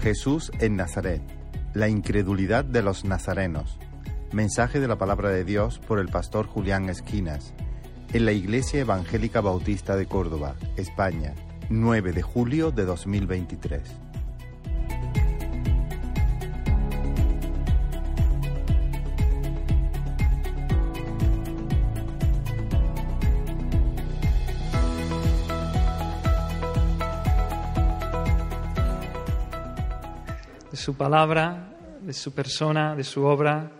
Jesús en Nazaret. La incredulidad de los nazarenos. Mensaje de la palabra de Dios por el pastor Julián Esquinas. En la Iglesia Evangélica Bautista de Córdoba, España, 9 de julio de 2023. Su palabra, de su persona, de su obra.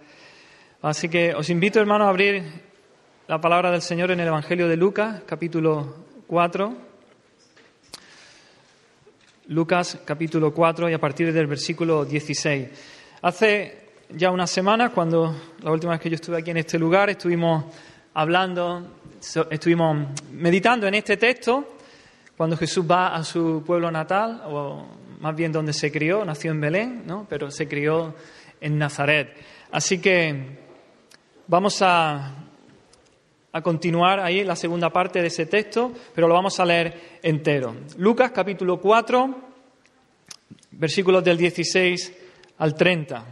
Así que os invito, hermanos, a abrir la palabra del Señor en el Evangelio de Lucas, capítulo 4. Lucas, capítulo 4, y a partir del versículo 16. Hace ya unas semanas, cuando la última vez que yo estuve aquí en este lugar, estuvimos hablando, estuvimos meditando en este texto, cuando Jesús va a su pueblo natal, o más bien donde se crió, nació en Belén, ¿no? pero se crió en Nazaret. Así que vamos a, a continuar ahí la segunda parte de ese texto, pero lo vamos a leer entero. Lucas capítulo 4, versículos del 16 al 30.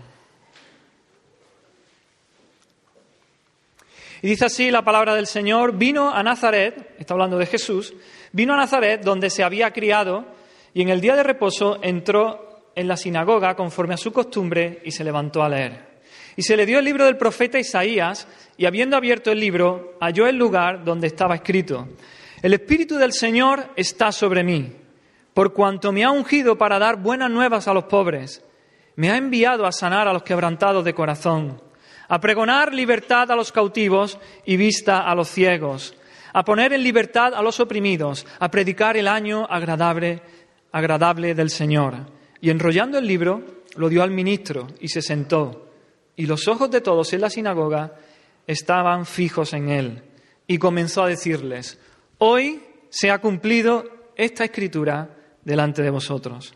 Y dice así la palabra del Señor, vino a Nazaret, está hablando de Jesús, vino a Nazaret donde se había criado y en el día de reposo entró en la sinagoga conforme a su costumbre y se levantó a leer. Y se le dio el libro del profeta Isaías y habiendo abierto el libro halló el lugar donde estaba escrito, el Espíritu del Señor está sobre mí, por cuanto me ha ungido para dar buenas nuevas a los pobres, me ha enviado a sanar a los quebrantados de corazón a pregonar libertad a los cautivos y vista a los ciegos, a poner en libertad a los oprimidos, a predicar el año agradable, agradable del Señor. Y enrollando el libro, lo dio al ministro y se sentó. Y los ojos de todos en la sinagoga estaban fijos en él. Y comenzó a decirles, hoy se ha cumplido esta escritura delante de vosotros.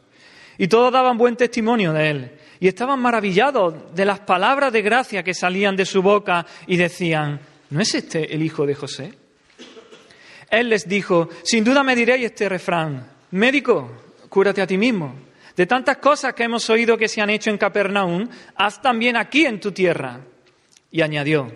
Y todos daban buen testimonio de él y estaban maravillados de las palabras de gracia que salían de su boca y decían, ¿no es este el hijo de José? Él les dijo, sin duda me diréis este refrán, médico, cúrate a ti mismo. De tantas cosas que hemos oído que se han hecho en Capernaum, haz también aquí en tu tierra. Y añadió,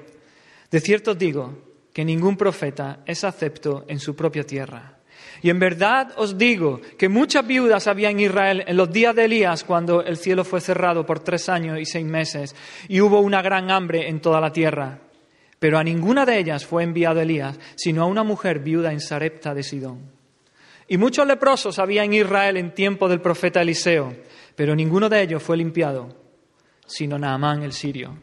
de cierto os digo que ningún profeta es acepto en su propia tierra. Y en verdad os digo que muchas viudas había en Israel en los días de Elías, cuando el cielo fue cerrado por tres años y seis meses, y hubo una gran hambre en toda la tierra. Pero a ninguna de ellas fue enviado Elías, sino a una mujer viuda en Sarepta de Sidón. Y muchos leprosos había en Israel en tiempo del profeta Eliseo, pero ninguno de ellos fue limpiado, sino Naamán el sirio.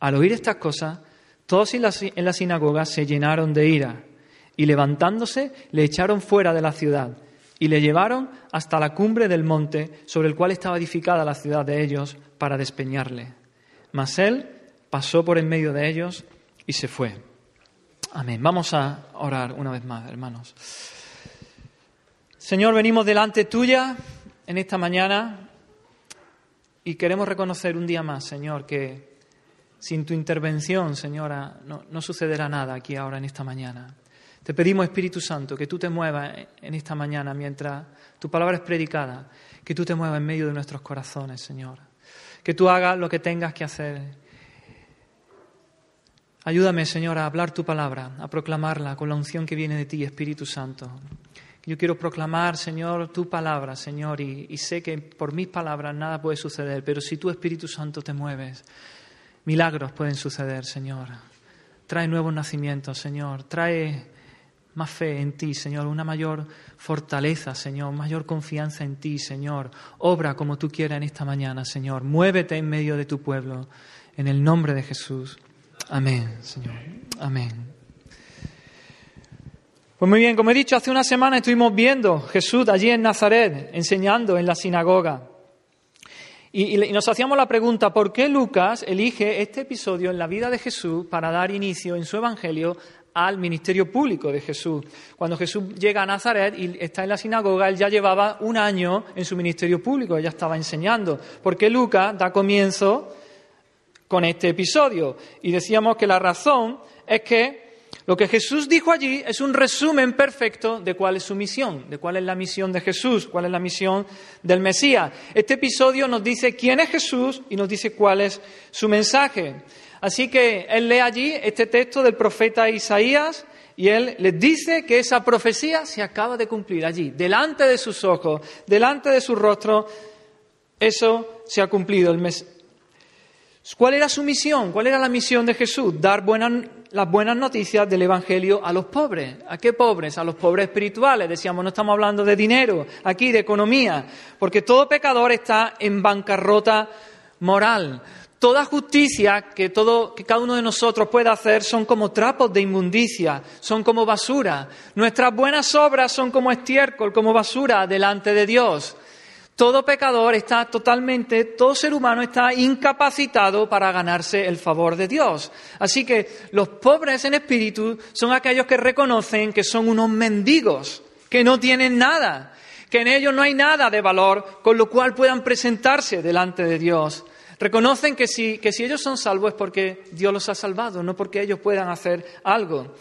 Al oír estas cosas, todos en la sinagoga se llenaron de ira y levantándose le echaron fuera de la ciudad y le llevaron hasta la cumbre del monte sobre el cual estaba edificada la ciudad de ellos para despeñarle. Mas él pasó por en medio de ellos y se fue. Amén. Vamos a orar una vez más, hermanos. Señor, venimos delante tuya en esta mañana y queremos reconocer un día más, Señor, que sin tu intervención, Señora, no, no sucederá nada aquí ahora en esta mañana. Te pedimos, Espíritu Santo, que tú te muevas en esta mañana mientras tu palabra es predicada, que tú te muevas en medio de nuestros corazones, Señor. Que tú hagas lo que tengas que hacer. Ayúdame, Señor, a hablar tu palabra, a proclamarla con la unción que viene de ti, Espíritu Santo. Yo quiero proclamar, Señor, tu palabra, Señor, y, sé que por mis palabras nada puede suceder, pero si tú, Espíritu Santo, te mueves, milagros pueden suceder, Señor. Trae nuevos nacimientos, Señor. Trae más fe en ti, Señor, una mayor fortaleza, Señor, mayor confianza en ti, Señor. Obra como tú quieras en esta mañana, Señor. Muévete en medio de tu pueblo, en el nombre de Jesús. Amén, Señor. Amén. Pues muy bien, como he dicho, hace una semana estuvimos viendo Jesús allí en Nazaret, enseñando en la sinagoga. Y, nos hacíamos la pregunta, ¿por qué Lucas elige este episodio en la vida de Jesús para dar inicio en su Evangelio al ministerio público de Jesús. Cuando Jesús llega a Nazaret y está en la sinagoga, él ya llevaba un año en su ministerio público, ya estaba enseñando. Porque Lucas da comienzo con este episodio. Y decíamos que la razón es que Lo que Jesús dijo allí es un resumen perfecto de cuál es su misión, de cuál es la misión de Jesús, cuál es la misión del Mesías. Este episodio nos dice quién es Jesús y nos dice cuál es su mensaje. Así que él lee allí este texto del profeta Isaías y él les dice que esa profecía se acaba de cumplir allí, delante de sus ojos, delante de su rostro. Eso se ha cumplido. ¿Cuál era su misión? ¿Cuál era la misión de Jesús? Dar las buenas noticias del Evangelio a los pobres. ¿A qué pobres? A los pobres espirituales. Decíamos, no estamos hablando de dinero, aquí de economía, porque todo pecador está en bancarrota moral. Toda justicia que, todo, que cada uno de nosotros puede hacer son como trapos de inmundicia, son como basura. Nuestras buenas obras son como estiércol, como basura delante de Dios. Todo pecador está totalmente, todo ser humano está incapacitado para ganarse el favor de Dios. Así que los pobres en espíritu son aquellos que reconocen que son unos mendigos, que no tienen nada, que en ellos no hay nada de valor con lo cual puedan presentarse delante de Dios. Reconocen que si, que si ellos son salvos es porque Dios los ha salvado, no porque ellos puedan hacer algo.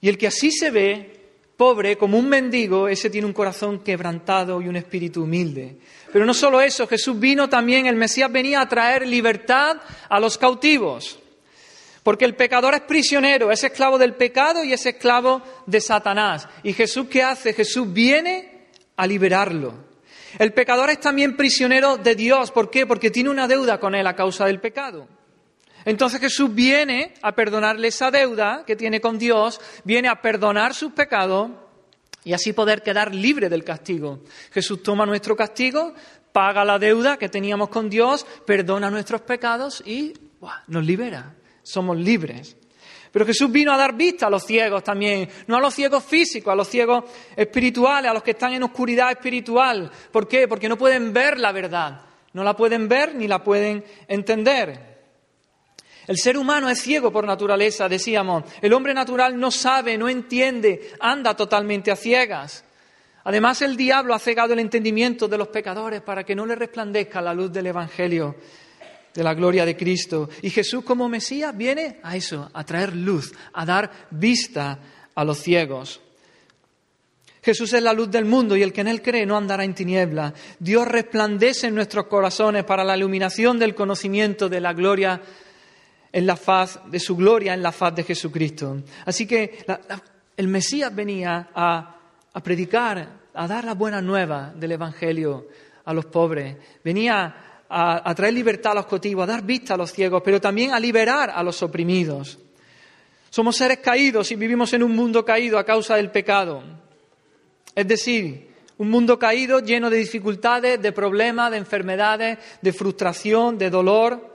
Y el que así se ve pobre, como un mendigo, ese tiene un corazón quebrantado y un espíritu humilde. Pero no solo eso, Jesús vino también, el Mesías venía a traer libertad a los cautivos. Porque el pecador es prisionero, es esclavo del pecado y es esclavo de Satanás. ¿Y Jesús qué hace? Jesús viene a liberarlo. El pecador es también prisionero de Dios. ¿Por qué? Porque tiene una deuda con él a causa del pecado. Entonces Jesús viene a perdonarle esa deuda que tiene con Dios, viene a perdonar sus pecados y así poder quedar libre del castigo. Jesús toma nuestro castigo, paga la deuda que teníamos con Dios, perdona nuestros pecados y nos libera. Somos libres. Pero Jesús vino a dar vista a los ciegos también, no a los ciegos físicos, a los ciegos espirituales, a los que están en oscuridad espiritual. ¿Por qué? Porque no pueden ver la verdad, no la pueden ver ni la pueden entender. El ser humano es ciego por naturaleza, decíamos. El hombre natural no sabe, no entiende, anda totalmente a ciegas. Además, el diablo ha cegado el entendimiento de los pecadores para que no le resplandezca la luz del Evangelio, de la gloria de Cristo. Y Jesús como Mesías viene a eso, a traer luz, a dar vista a los ciegos. Jesús es la luz del mundo y el que en él cree no andará en tinieblas. Dios resplandece en nuestros corazones para la iluminación del conocimiento de la gloria en la faz de su gloria, en la faz de Jesucristo. Así que el Mesías venía a, predicar, a dar la buena nueva del Evangelio a los pobres, venía a, a, traer libertad a los cautivos, a dar vista a los ciegos, pero también a liberar a los oprimidos. Somos seres caídos y vivimos en un mundo caído a causa del pecado. Es decir, un mundo caído lleno de dificultades, de problemas, de enfermedades, de frustración, de dolor.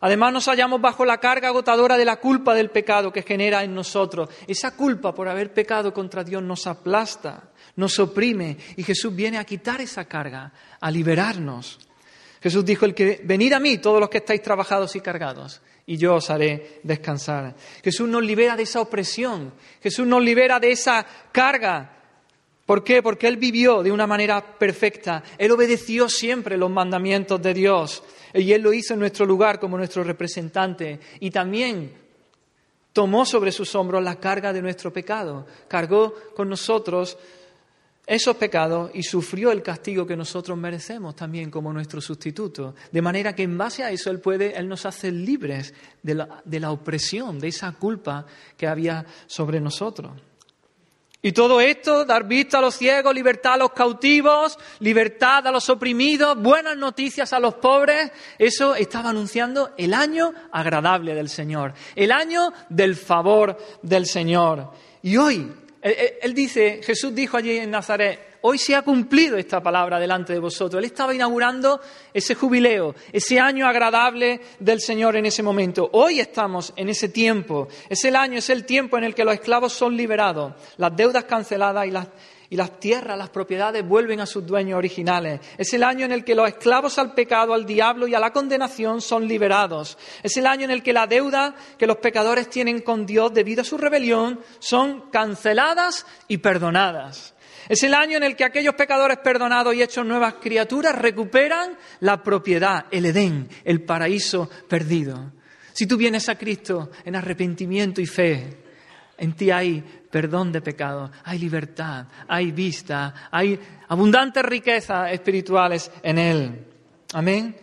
Además nos hallamos bajo la carga agotadora de la culpa del pecado que genera en nosotros. Esa culpa por haber pecado contra Dios nos aplasta, nos oprime y Jesús viene a quitar esa carga, a liberarnos. Jesús dijo, el que venid a mí todos los que estáis trabajados y cargados y yo os haré descansar. Jesús nos libera de esa opresión, Jesús nos libera de esa carga. ¿Por qué? Porque Él vivió de una manera perfecta, Él obedeció siempre los mandamientos de Dios. Y Él lo hizo en nuestro lugar como nuestro representante. Y también tomó sobre sus hombros la carga de nuestro pecado. Cargó con nosotros esos pecados y sufrió el castigo que nosotros merecemos también como nuestro sustituto. De manera que en base a eso Él puede, Él nos hace libres de la, de la opresión, de esa culpa que había sobre nosotros. Y todo esto, dar vista a los ciegos, libertad a los cautivos, libertad a los oprimidos, buenas noticias a los pobres, eso estaba anunciando el año agradable del Señor, el año del favor del Señor. Y hoy, él, dice, Jesús dijo allí en Nazaret, hoy se ha cumplido esta palabra delante de vosotros. Él estaba inaugurando ese jubileo, ese año agradable del Señor en ese momento. Hoy estamos en ese tiempo. Es el año, es el tiempo en el que los esclavos son liberados, las deudas canceladas y las, tierras, las propiedades vuelven a sus dueños originales. Es el año en el que los esclavos al pecado, al diablo y a la condenación son liberados. Es el año en el que la deuda que los pecadores tienen con Dios debido a su rebelión son canceladas y perdonadas. Es el año en el que aquellos pecadores perdonados y hechos nuevas criaturas recuperan la propiedad, el Edén, el paraíso perdido. Si tú vienes a Cristo en arrepentimiento y fe, En ti hay perdón de pecado, hay libertad, hay vista, hay abundantes riquezas espirituales en Él. Amén.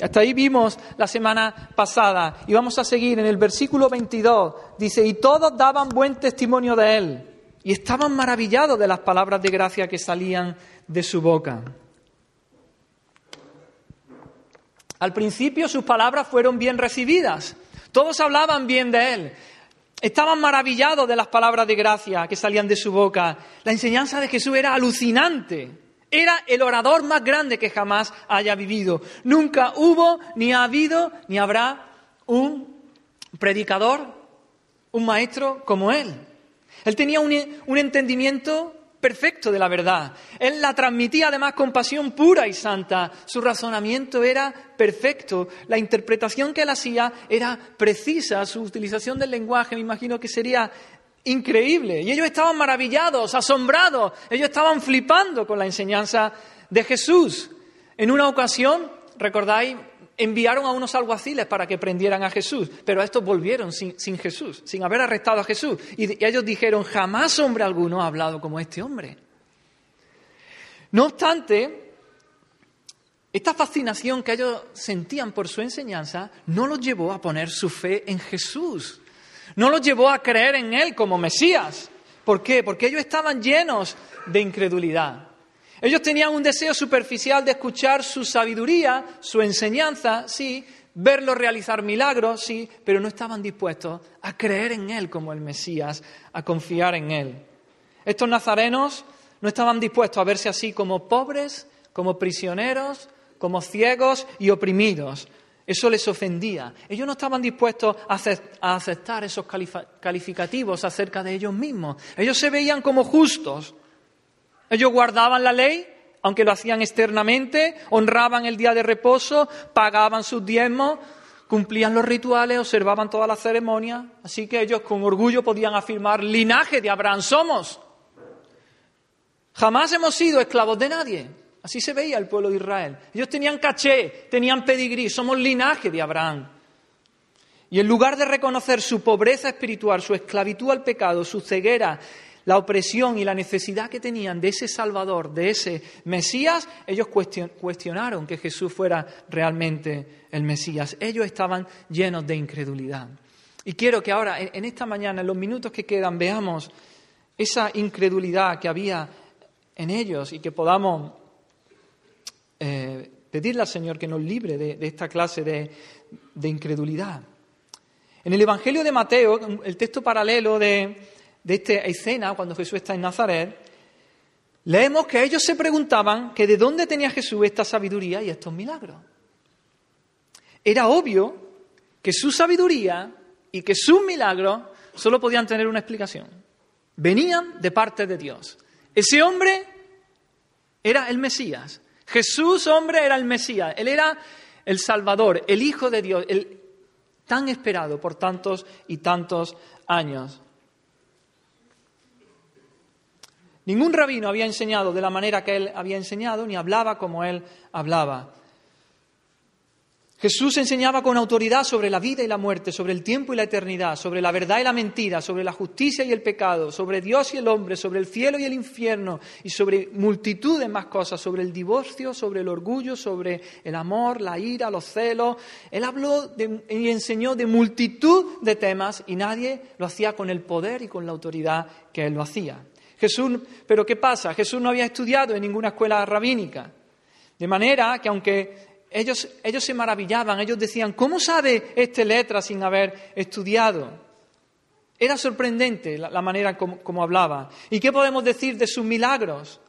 Hasta ahí vimos la semana pasada y vamos a seguir en el versículo 22. Dice, y todos daban buen testimonio de Él y estaban maravillados de las palabras de gracia que salían de su boca. Al principio sus palabras fueron bien recibidas, todos hablaban bien de Él, estaban maravillados de las palabras de gracia que salían de su boca. La enseñanza de Jesús era alucinante. Era el orador más grande que jamás haya vivido. Nunca hubo, ni ha habido, ni habrá un predicador, un maestro como él. Él tenía un, entendimiento perfecto de la verdad. Él la transmitía además con pasión pura y santa. Su razonamiento era perfecto. La interpretación que él hacía era precisa. Su utilización del lenguaje, me imagino que sería increíble. Y ellos estaban maravillados, asombrados. Ellos estaban flipando con la enseñanza de Jesús. En una ocasión, recordáis, enviaron a unos alguaciles para que prendieran a Jesús, pero estos volvieron sin, Jesús, sin haber arrestado a Jesús. Y, y ellos dijeron, jamás hombre alguno ha hablado como este hombre. No obstante, esta fascinación que ellos sentían por su enseñanza no los llevó a poner su fe en Jesús, no los llevó a creer en Él como Mesías. ¿Por qué? Porque ellos estaban llenos de incredulidad. Ellos tenían un deseo superficial de escuchar su sabiduría, su enseñanza, sí, verlo realizar milagros, sí, pero no estaban dispuestos a creer en Él como el Mesías, a confiar en Él. Estos nazarenos no estaban dispuestos a verse así como pobres, como prisioneros, como ciegos y oprimidos. Eso les ofendía. Ellos no estaban dispuestos a aceptar esos calificativos acerca de ellos mismos. Ellos se veían como justos, ellos guardaban la ley, aunque lo hacían externamente, honraban el día de reposo, pagaban sus diezmos, cumplían los rituales, observaban todas las ceremonias, así que ellos con orgullo podían afirmar, linaje de Abraham somos. Jamás hemos sido esclavos de nadie. Así se veía el pueblo de Israel. Ellos tenían caché, tenían pedigrí, somos linaje de Abraham. Y en lugar de reconocer su pobreza espiritual, su esclavitud al pecado, su ceguera la opresión y la necesidad que tenían de ese Salvador, de ese Mesías, ellos cuestionaron que Jesús fuera realmente el Mesías. Ellos estaban llenos de incredulidad. Y quiero que ahora, en esta mañana, en los minutos que quedan, veamos esa incredulidad que había en ellos y que podamos eh, pedirle al Señor que nos libre de, esta clase de, de incredulidad. En el Evangelio de Mateo, el texto paralelo de, de esta escena, cuando Jesús está en Nazaret, leemos que ellos se preguntaban que de dónde tenía Jesús esta sabiduría y estos milagros. Era obvio que su sabiduría y que sus milagros solo podían tener una explicación. Venían de parte de Dios. Ese hombre era el Mesías. Jesús, hombre, era el Mesías. Él era el Salvador, el Hijo de Dios, el tan esperado por tantos y tantos años. Ningún rabino había enseñado de la manera que él había enseñado, ni hablaba como él hablaba. Jesús enseñaba con autoridad sobre la vida y la muerte, sobre el tiempo y la eternidad, sobre la verdad y la mentira, sobre la justicia y el pecado, sobre Dios y el hombre, sobre el cielo y el infierno y sobre multitud de más cosas, sobre el divorcio, sobre el orgullo, sobre el amor, la ira, los celos. Él habló y enseñó de multitud de temas y nadie lo hacía con el poder y con la autoridad que él lo hacía. Jesús, pero ¿qué pasa? Jesús no había estudiado en ninguna escuela rabínica. De manera que aunque ellos, ellos se maravillaban, ellos decían, ¿cómo sabe este letra sin haber estudiado? Era sorprendente la, manera como hablaba. ¿Y qué podemos decir de sus milagros?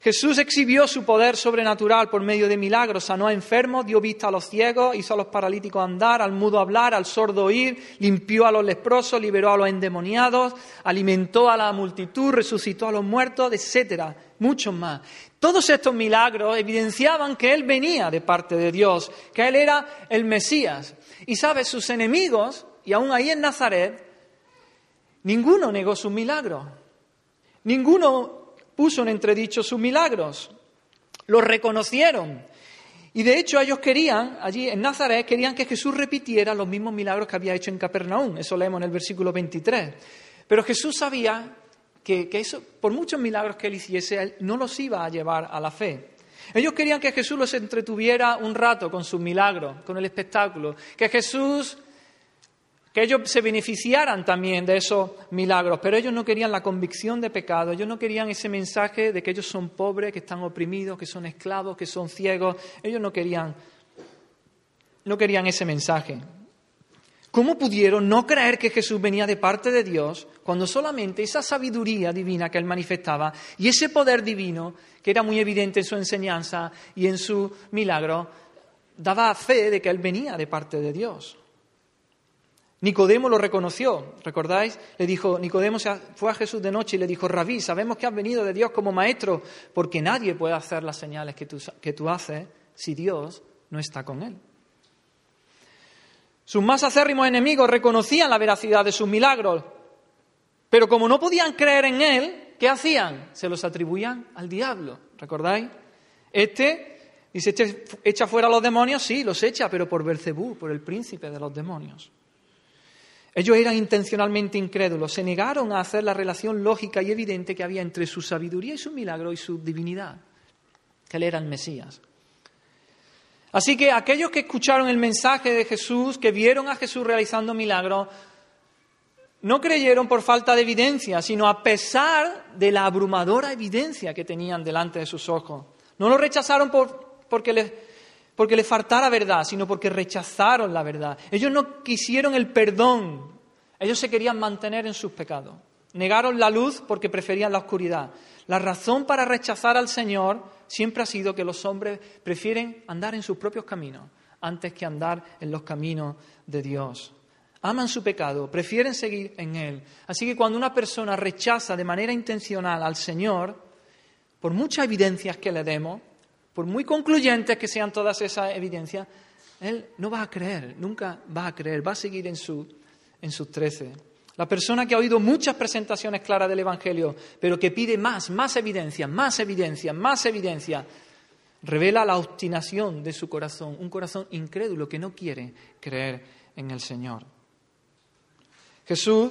Jesús exhibió su poder sobrenatural por medio de milagros, sanó a enfermos, dio vista a los ciegos, hizo a los paralíticos andar, al mudo hablar, al sordo oír, limpió a los leprosos, liberó a los endemoniados, alimentó a la multitud, resucitó a los muertos, etcétera, muchos más. Todos estos milagros evidenciaban que Él venía de parte de Dios, que Él era el Mesías. Y sabe, sus enemigos, y aún ahí en Nazaret, ninguno negó sus milagros. Ninguno puso en entredicho sus milagros, los reconocieron. Y de hecho ellos querían, allí en Nazaret, querían que Jesús repitiera los mismos milagros que había hecho en Capernaum. Eso leemos en el versículo 23. Pero Jesús sabía que, eso, por muchos milagros que él hiciese, él no los iba a llevar a la fe. Ellos querían que Jesús los entretuviera un rato con sus milagros, con el espectáculo, que Jesús que ellos se beneficiaran también de esos milagros, pero ellos no querían la convicción de pecado, ellos no querían ese mensaje de que ellos son pobres, que están oprimidos, que son esclavos, que son ciegos, ellos no querían, no querían ese mensaje. ¿Cómo pudieron no creer que Jesús venía de parte de Dios cuando solamente esa sabiduría divina que él manifestaba y ese poder divino, que era muy evidente en su enseñanza y en su milagro, daba fe de que él venía de parte de Dios? Nicodemo lo reconoció, ¿recordáis? Le dijo, Nicodemo fue a Jesús de noche y le dijo, Rabí, sabemos que has venido de Dios como maestro, porque nadie puede hacer las señales que tú, que tú haces si Dios no está con él. Sus más acérrimos enemigos reconocían la veracidad de sus milagros, pero como no podían creer en él, ¿qué hacían? Se los atribuían al diablo, ¿recordáis? Este dice, echa fuera a los demonios, sí, los echa, pero por Belcebú, por el príncipe de los demonios. Ellos eran intencionalmente incrédulos, se negaron a hacer la relación lógica y evidente que había entre su sabiduría y su milagro y su divinidad, que él era el Mesías. Así que aquellos que escucharon el mensaje de Jesús, que vieron a Jesús realizando milagros, no creyeron por falta de evidencia, sino a pesar de la abrumadora evidencia que tenían delante de sus ojos. No lo rechazaron porque les porque le faltara verdad, sino porque rechazaron la verdad. Ellos no quisieron el perdón, ellos se querían mantener en sus pecados. Negaron la luz porque preferían la oscuridad. La razón para rechazar al Señor siempre ha sido que los hombres prefieren andar en sus propios caminos antes que andar en los caminos de Dios. Aman su pecado, prefieren seguir en Él. Así que cuando una persona rechaza de manera intencional al Señor, por muchas evidencias que le demos, por muy concluyentes que sean todas esas evidencias, él no va a creer, nunca va a creer, va a seguir en, su, en sus trece. La persona que ha oído muchas presentaciones claras del Evangelio, pero que pide más, más evidencia, más evidencia, más evidencia, revela la obstinación de su corazón, un corazón incrédulo que no quiere creer en el Señor. Jesús,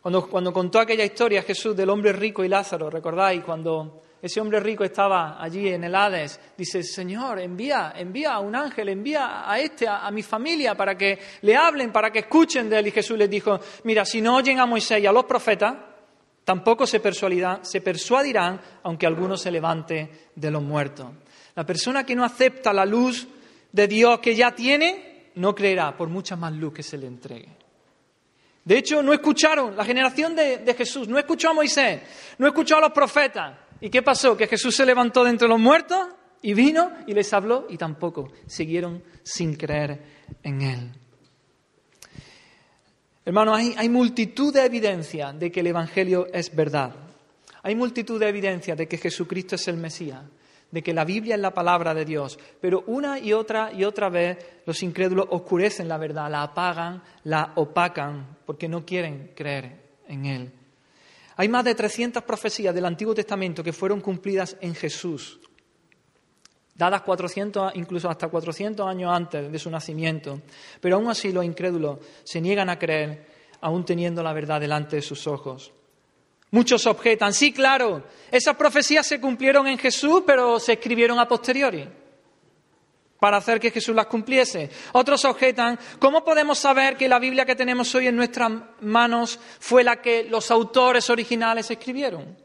cuando, cuando contó aquella historia, Jesús del hombre rico y Lázaro, ¿recordáis? Cuando ese hombre rico estaba allí en el Hades, dice, Señor, envía, envía a un ángel, envía a este, a, mi familia, para que le hablen, para que escuchen de él. Y Jesús les dijo, mira, si no oyen a Moisés y a los profetas, tampoco se persuadirán, se persuadirán, aunque alguno se levante de los muertos. La persona que no acepta la luz de Dios que ya tiene, no creerá por mucha más luz que se le entregue. De hecho, no escucharon, la generación de, de Jesús, no escuchó a Moisés, no escuchó a los profetas, ¿Y qué pasó? Que Jesús se levantó de entre los muertos y vino y les habló y tampoco siguieron sin creer en Él. Hermanos, hay, hay multitud de evidencia de que el Evangelio es verdad. Hay multitud de evidencia de que Jesucristo es el Mesías, de que la Biblia es la palabra de Dios. Pero una y otra y otra vez los incrédulos oscurecen la verdad, la apagan, la opacan, porque no quieren creer en Él. Hay más de 300 profecías del Antiguo Testamento que fueron cumplidas en Jesús, dadas 400, incluso hasta 400 años antes de su nacimiento. Pero aún así los incrédulos se niegan a creer, aún teniendo la verdad delante de sus ojos. Muchos objetan, sí, claro, esas profecías se cumplieron en Jesús, pero se escribieron a posteriori para hacer que Jesús las cumpliese. Otros objetan, ¿cómo podemos saber que la Biblia que tenemos hoy en nuestras manos fue la que los autores originales escribieron?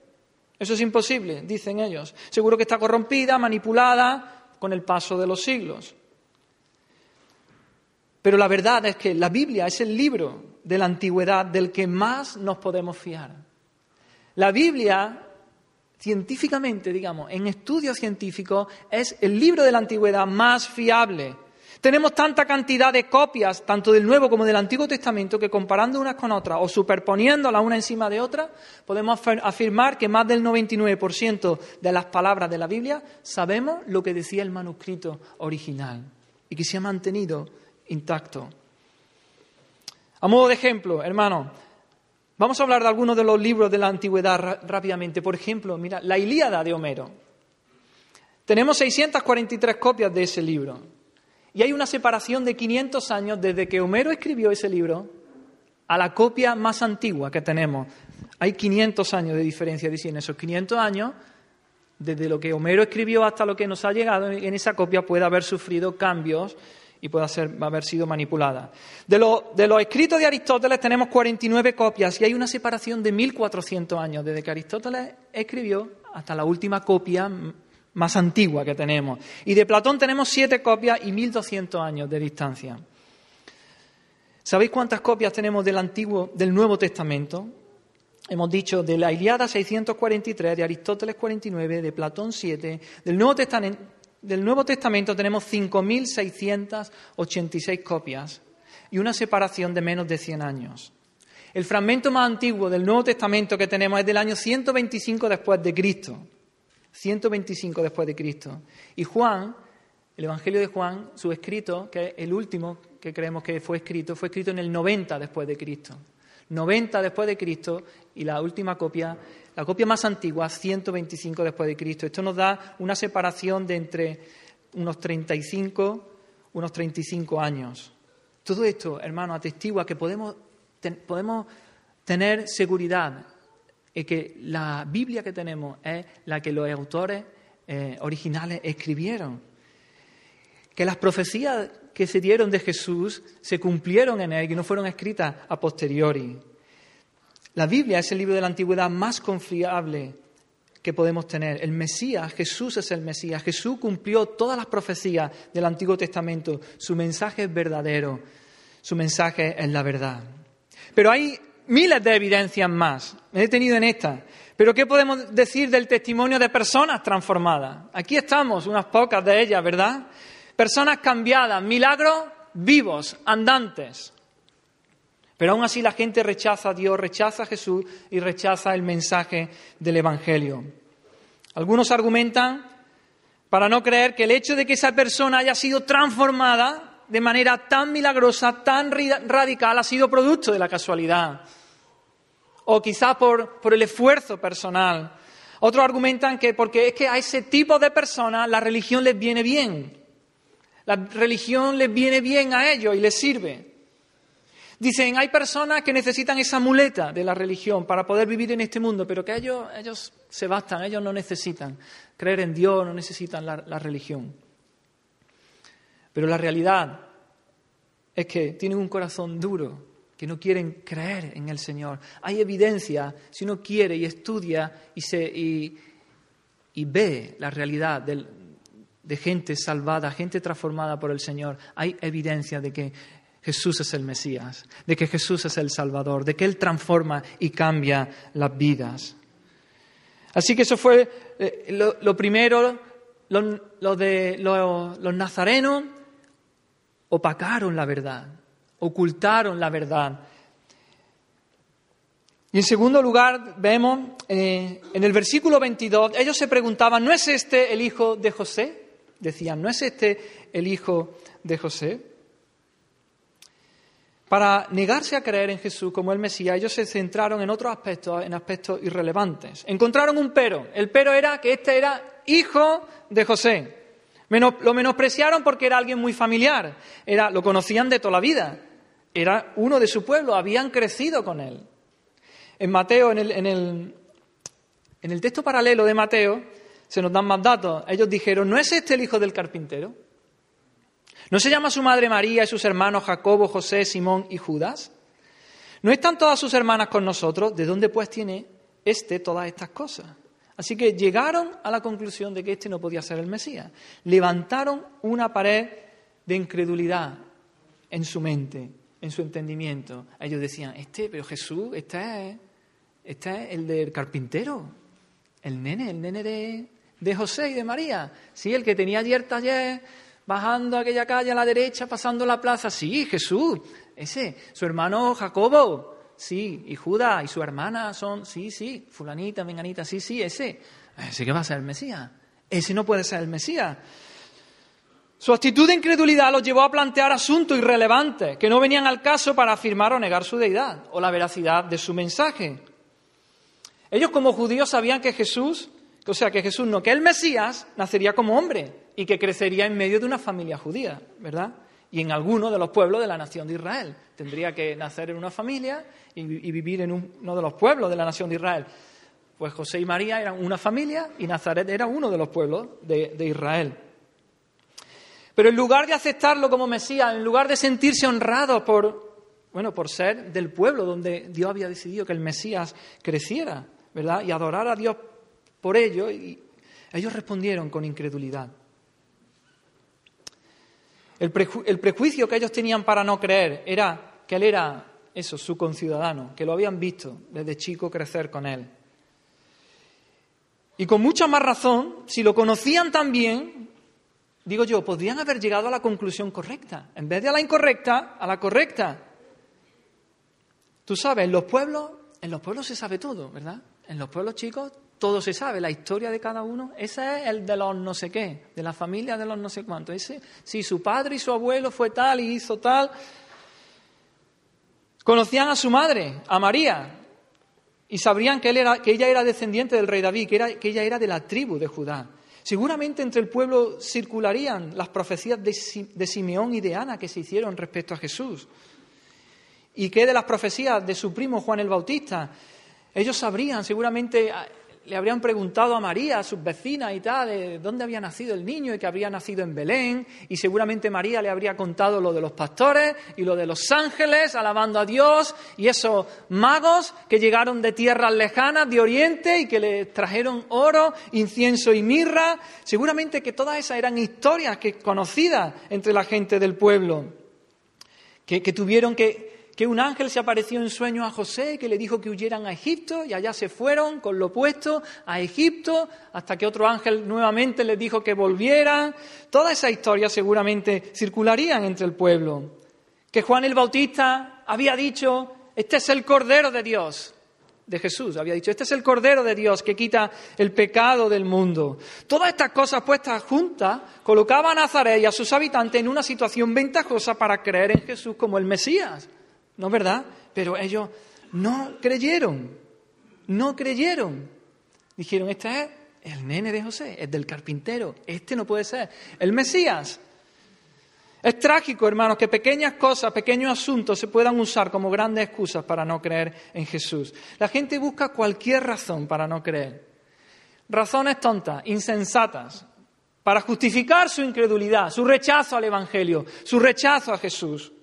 Eso es imposible, dicen ellos. Seguro que está corrompida, manipulada con el paso de los siglos. Pero la verdad es que la Biblia es el libro de la antigüedad del que más nos podemos fiar. La Biblia científicamente, digamos, en estudios científicos, es el libro de la antigüedad más fiable. Tenemos tanta cantidad de copias, tanto del Nuevo como del Antiguo Testamento, que comparando unas con otras o superponiéndolas una encima de otra, podemos afirmar que más del 99% de las palabras de la Biblia sabemos lo que decía el manuscrito original y que se ha mantenido intacto. A modo de ejemplo, hermano, Vamos a hablar de algunos de los libros de la antigüedad rápidamente. Por ejemplo, mira, la Ilíada de Homero. Tenemos 643 copias de ese libro. Y hay una separación de 500 años desde que Homero escribió ese libro a la copia más antigua que tenemos. Hay 500 años de diferencia. Dice, en esos 500 años, desde lo que Homero escribió hasta lo que nos ha llegado, en esa copia puede haber sufrido cambios y puede haber sido manipulada. De, de, los escritos de Aristóteles tenemos 49 copias y hay una separación de 1400 años desde que Aristóteles escribió hasta la última copia más antigua que tenemos. Y de Platón tenemos siete copias y 1200 años de distancia. ¿Sabéis cuántas copias tenemos del Antiguo, del Nuevo Testamento? Hemos dicho de la Iliada 643, de Aristóteles 49, de Platón 7, del Nuevo Testamento, del Nuevo Testamento tenemos 5.686 copias y una separación de menos de 100 años. El fragmento más antiguo del Nuevo Testamento que tenemos es del año 125 después de Cristo. 125 después de Cristo. Y Juan, el Evangelio de Juan, su escrito, que es el último que creemos que fue escrito, fue escrito en el 90 después de Cristo. 90 después de Cristo y la última copia, la copia más antigua, 125 después de Cristo. Esto nos da una separación de entre unos 35, unos 35 años. Todo esto, hermano, atestigua que podemos, podemos tener seguridad en que la Biblia que tenemos es la que los autores eh, originales escribieron. Que las profecías que se dieron de Jesús se cumplieron en él y no fueron escritas a posteriori. La Biblia es el libro de la antigüedad más confiable que podemos tener. El Mesías, Jesús es el Mesías. Jesús cumplió todas las profecías del Antiguo Testamento. Su mensaje es verdadero. Su mensaje es la verdad. Pero hay miles de evidencias más. Me he detenido en esta. Pero ¿qué podemos decir del testimonio de personas transformadas? Aquí estamos, unas pocas de ellas, ¿verdad? Personas cambiadas, milagros vivos, andantes. Pero aún así la gente rechaza a Dios, rechaza a Jesús y rechaza el mensaje del Evangelio. Algunos argumentan para no creer que el hecho de que esa persona haya sido transformada de manera tan milagrosa, tan radical, ha sido producto de la casualidad. O quizás por, por el esfuerzo personal. Otros argumentan que porque es que a ese tipo de personas la religión les viene bien. La religión les viene bien a ellos y les sirve. Dicen, hay personas que necesitan esa muleta de la religión para poder vivir en este mundo, pero que ellos, ellos se bastan, ellos no necesitan creer en Dios, no necesitan la, religión. Pero la realidad es que tienen un corazón duro, que no quieren creer en el Señor. Hay evidencia, si uno quiere y estudia y, se, y, ve la realidad de gente salvada, gente transformada por el Señor, hay evidencia de que Jesús es el Mesías, de que Jesús es el Salvador, de que Él transforma y cambia las vidas. Así que eso fue eh, lo, primero, lo, de los nazarenos opacaron la verdad, ocultaron la verdad. Y en segundo lugar, vemos eh, en el versículo 22, ellos se preguntaban, ¿no es este el hijo de José? Decían, ¿no es este el hijo de José? Para negarse a creer en Jesús como el Mesías, ellos se centraron en otros aspectos, en aspectos irrelevantes. Encontraron un pero. El pero era que este era hijo de José. lo menospreciaron porque era alguien muy familiar. Era, lo conocían de toda la vida. Era uno de su pueblo, habían crecido con él. En Mateo, en el, en el, en el texto paralelo de Mateo, se nos dan más datos. Ellos dijeron, ¿no es este el hijo del carpintero? ¿No se llama su madre María y sus hermanos Jacobo, José, Simón y Judas? ¿No están todas sus hermanas con nosotros? ¿De dónde pues tiene este todas estas cosas? Así que llegaron a la conclusión de que este no podía ser el Mesías. Levantaron una pared de incredulidad en su mente, en su entendimiento. Ellos decían, este, pero Jesús, este es, este es el del carpintero, el nene, el nene de, de José y de María. Sí, el que tenía ayer taller, bajando aquella calle a la derecha, pasando la plaza. Sí, Jesús, ese. Su hermano Jacobo, sí. Y Judas y su hermana son, sí, sí. Fulanita, menganita, sí, sí, ese. Ese que va a ser el Mesías. Ese no puede ser el Mesías. Su actitud de incredulidad los llevó a plantear asuntos irrelevantes que no venían al caso para afirmar o negar su deidad o la veracidad de su mensaje. Ellos como judíos sabían que Jesús O sea, que Jesús no, que el Mesías nacería como hombre y que crecería en medio de una familia judía, ¿verdad? Y en alguno de los pueblos de la nación de Israel. Tendría que nacer en una familia y, vivir en uno de los pueblos de la nación de Israel. Pues José y María eran una familia y Nazaret era uno de los pueblos de, Israel. Pero en lugar de aceptarlo como Mesías, en lugar de sentirse honrado por, bueno, por ser del pueblo donde Dios había decidido que el Mesías creciera, ¿verdad? Y adorar a Dios por ello, y ellos respondieron con incredulidad. El, el prejuicio que ellos tenían para no creer era que él era eso, su conciudadano, que lo habían visto desde chico crecer con él. Y con mucha más razón, si lo conocían tan bien, digo yo, podrían haber llegado a la conclusión correcta, en vez de a la incorrecta, a la correcta. Tú sabes, en los pueblos, en los pueblos se sabe todo, ¿verdad? En los pueblos chicos todo se sabe, la historia de cada uno. Ese es el de los no sé qué, de la familia de los no sé cuántos. Ese, si su padre y su abuelo fue tal y hizo tal. Conocían a su madre, a María, y sabrían que, ella era descendiente del rey David, que, ella era de la tribu de Judá. Seguramente entre el pueblo circularían las profecías de, de Simeón y de Ana que se hicieron respecto a Jesús. Y que de las profecías de su primo Juan el Bautista. Ellos sabrían, seguramente le habrían preguntado a María, a sus vecinas y tal, de dónde había nacido el niño y que había nacido en Belén. Y seguramente María le habría contado lo de los pastores y lo de los ángeles alabando a Dios y esos magos que llegaron de tierras lejanas, de Oriente, y que le trajeron oro, incienso y mirra. Seguramente que todas esas eran historias que, conocidas entre la gente del pueblo, que tuvieron que que un ángel se apareció en sueño a José que le dijo que huyeran a Egipto y allá se fueron con lo puesto a Egipto hasta que otro ángel nuevamente les dijo que volvieran. Toda esa historia seguramente circularían entre el pueblo. Que Juan el Bautista había dicho, este es el Cordero de Dios, de Jesús, había dicho, este es el Cordero de Dios que quita el pecado del mundo. Todas estas cosas puestas juntas colocaban a Nazaret y a sus habitantes en una situación ventajosa para creer en Jesús como el Mesías. ¿No verdad? Pero ellos no creyeron, no creyeron. Dijeron, este es el nene de José, es del carpintero, este no puede ser, el Mesías. Es trágico, hermanos, que pequeñas cosas, pequeños asuntos se puedan usar como grandes excusas para no creer en Jesús. La gente busca cualquier razón para no creer. Razones tontas, insensatas, para justificar su incredulidad, su rechazo al Evangelio, su rechazo a Jesús.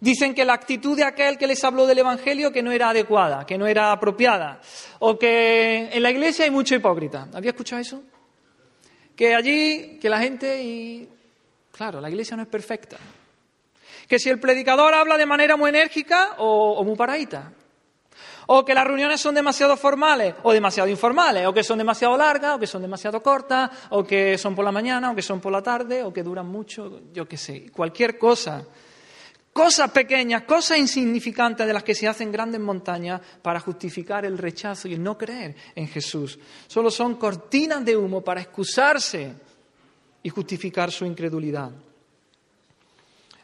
Dicen que la actitud de aquel que les habló del Evangelio que no era adecuada, que no era apropiada, o que en la iglesia hay mucho hipócrita. ¿Había escuchado eso? Que allí, que la gente, y claro, la iglesia no es perfecta. Que si el predicador habla de manera muy enérgica o, muy paradita. O que las reuniones son demasiado formales o demasiado informales, o que son demasiado largas, o que son demasiado cortas, o que son por la mañana, o que son por la tarde, o que duran mucho, yo qué sé, cualquier cosa Cosas pequeñas, cosas insignificantes de las que se hacen grandes montañas para justificar el rechazo y el no creer en Jesús. Solo son cortinas de humo para excusarse y justificar su incredulidad.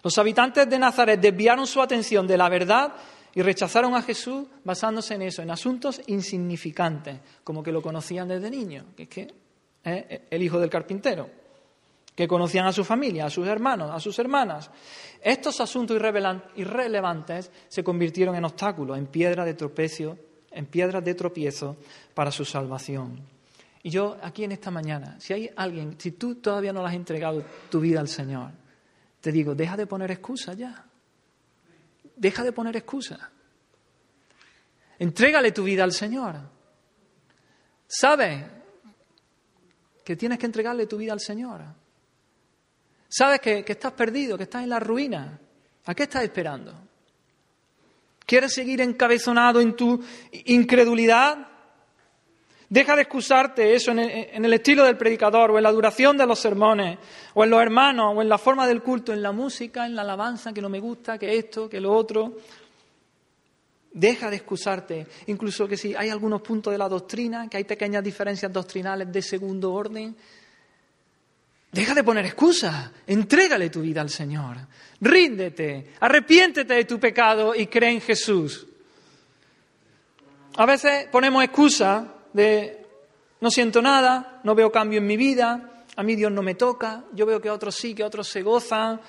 Los habitantes de Nazaret desviaron su atención de la verdad y rechazaron a Jesús basándose en eso, en asuntos insignificantes, como que lo conocían desde niño, que es que es el hijo del carpintero que conocían a su familia, a sus hermanos, a sus hermanas. Estos asuntos irrelevantes se convirtieron en obstáculos, en piedras de tropiezo, en piedras de tropiezo para su salvación. Y yo aquí en esta mañana, si hay alguien, si tú todavía no le has entregado tu vida al Señor, te digo, deja de poner excusas ya. Deja de poner excusas. Entrégale tu vida al Señor. ¿Sabes que tienes que entregarle tu vida al Señor? Sabes que, estás perdido, que estás en la ruina. ¿A qué estás esperando? ¿Quieres seguir encabezonado en tu incredulidad? Deja de excusarte eso en el, en el, estilo del predicador o en la duración de los sermones o en los hermanos o en la forma del culto, en la música, en la alabanza, que no me gusta, que esto, que lo otro. Deja de excusarte, incluso que si hay algunos puntos de la doctrina, que hay pequeñas diferencias doctrinales de segundo orden, Deja de poner excusas, entrégale tu vida al Señor, ríndete, arrepiéntete de tu pecado y cree en Jesús. A veces ponemos excusa de No siento nada, no veo cambio en mi vida, a mí Dios no me toca, yo veo que otros sí, que otros se gozan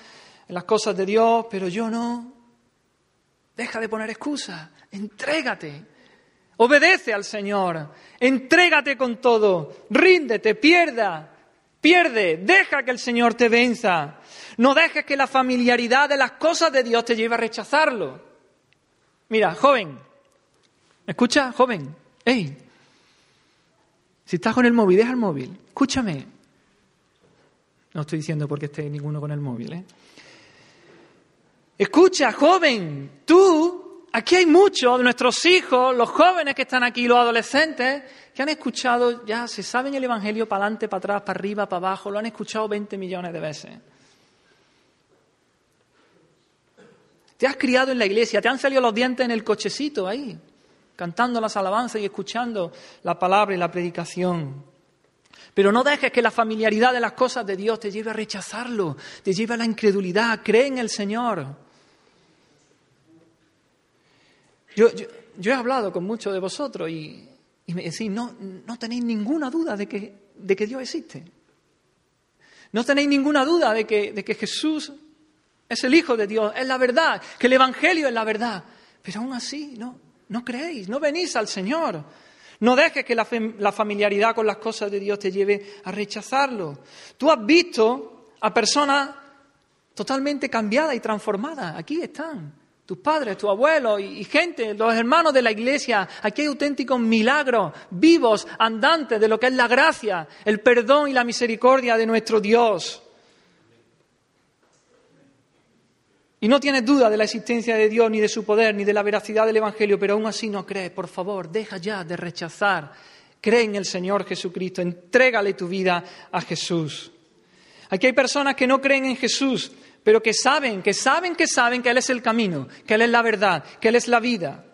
en las cosas de Dios, pero yo no. Deja de poner excusas, entrégate, obedece al Señor, entrégate con todo, ríndete, pierda, pierde, deja que el Señor te venza. No dejes que la familiaridad de las cosas de Dios te lleve a rechazarlo. Mira, joven, escucha, joven, hey, si estás con el móvil, deja el móvil, escúchame. No estoy diciendo porque esté ninguno con el móvil, ¿eh? Escucha, joven, tú, aquí hay muchos de nuestros hijos, los jóvenes que están aquí, los adolescentes, que han escuchado, ya se saben el Evangelio para adelante, para atrás, para arriba, para abajo, lo han escuchado 20 millones de veces. Te has criado en la iglesia, te han salido los dientes en el cochecito ahí, cantando las alabanzas y escuchando la palabra y la predicación. Pero no dejes que la familiaridad de las cosas de Dios te lleve a rechazarlo, te lleve a la incredulidad. Cree en el Señor. Yo, he hablado con muchos de vosotros y, me decís, no, no tenéis ninguna duda de que, de que Dios existe. No tenéis ninguna duda de que, de que Jesús es el Hijo de Dios, es la verdad, que el Evangelio es la verdad. Pero aún así, no, no creéis, no venís al Señor. No dejes que la, la, familiaridad con las cosas de Dios te lleve a rechazarlo. Tú has visto a personas totalmente cambiadas y transformadas. Aquí están tus padres, tu abuelo y, gente, los hermanos de la iglesia. Aquí hay auténticos milagros vivos, andantes de lo que es la gracia, el perdón y la misericordia de nuestro Dios. Y no tienes duda de la existencia de Dios, ni de su poder, ni de la veracidad del Evangelio, pero aún así no crees. Por favor, deja ya de rechazar. Cree en el Señor Jesucristo, entrégale tu vida a Jesús. Aquí hay personas que no creen en Jesús, pero que saben, que saben, que saben que Él es el camino, que Él es la verdad, que Él es la vida.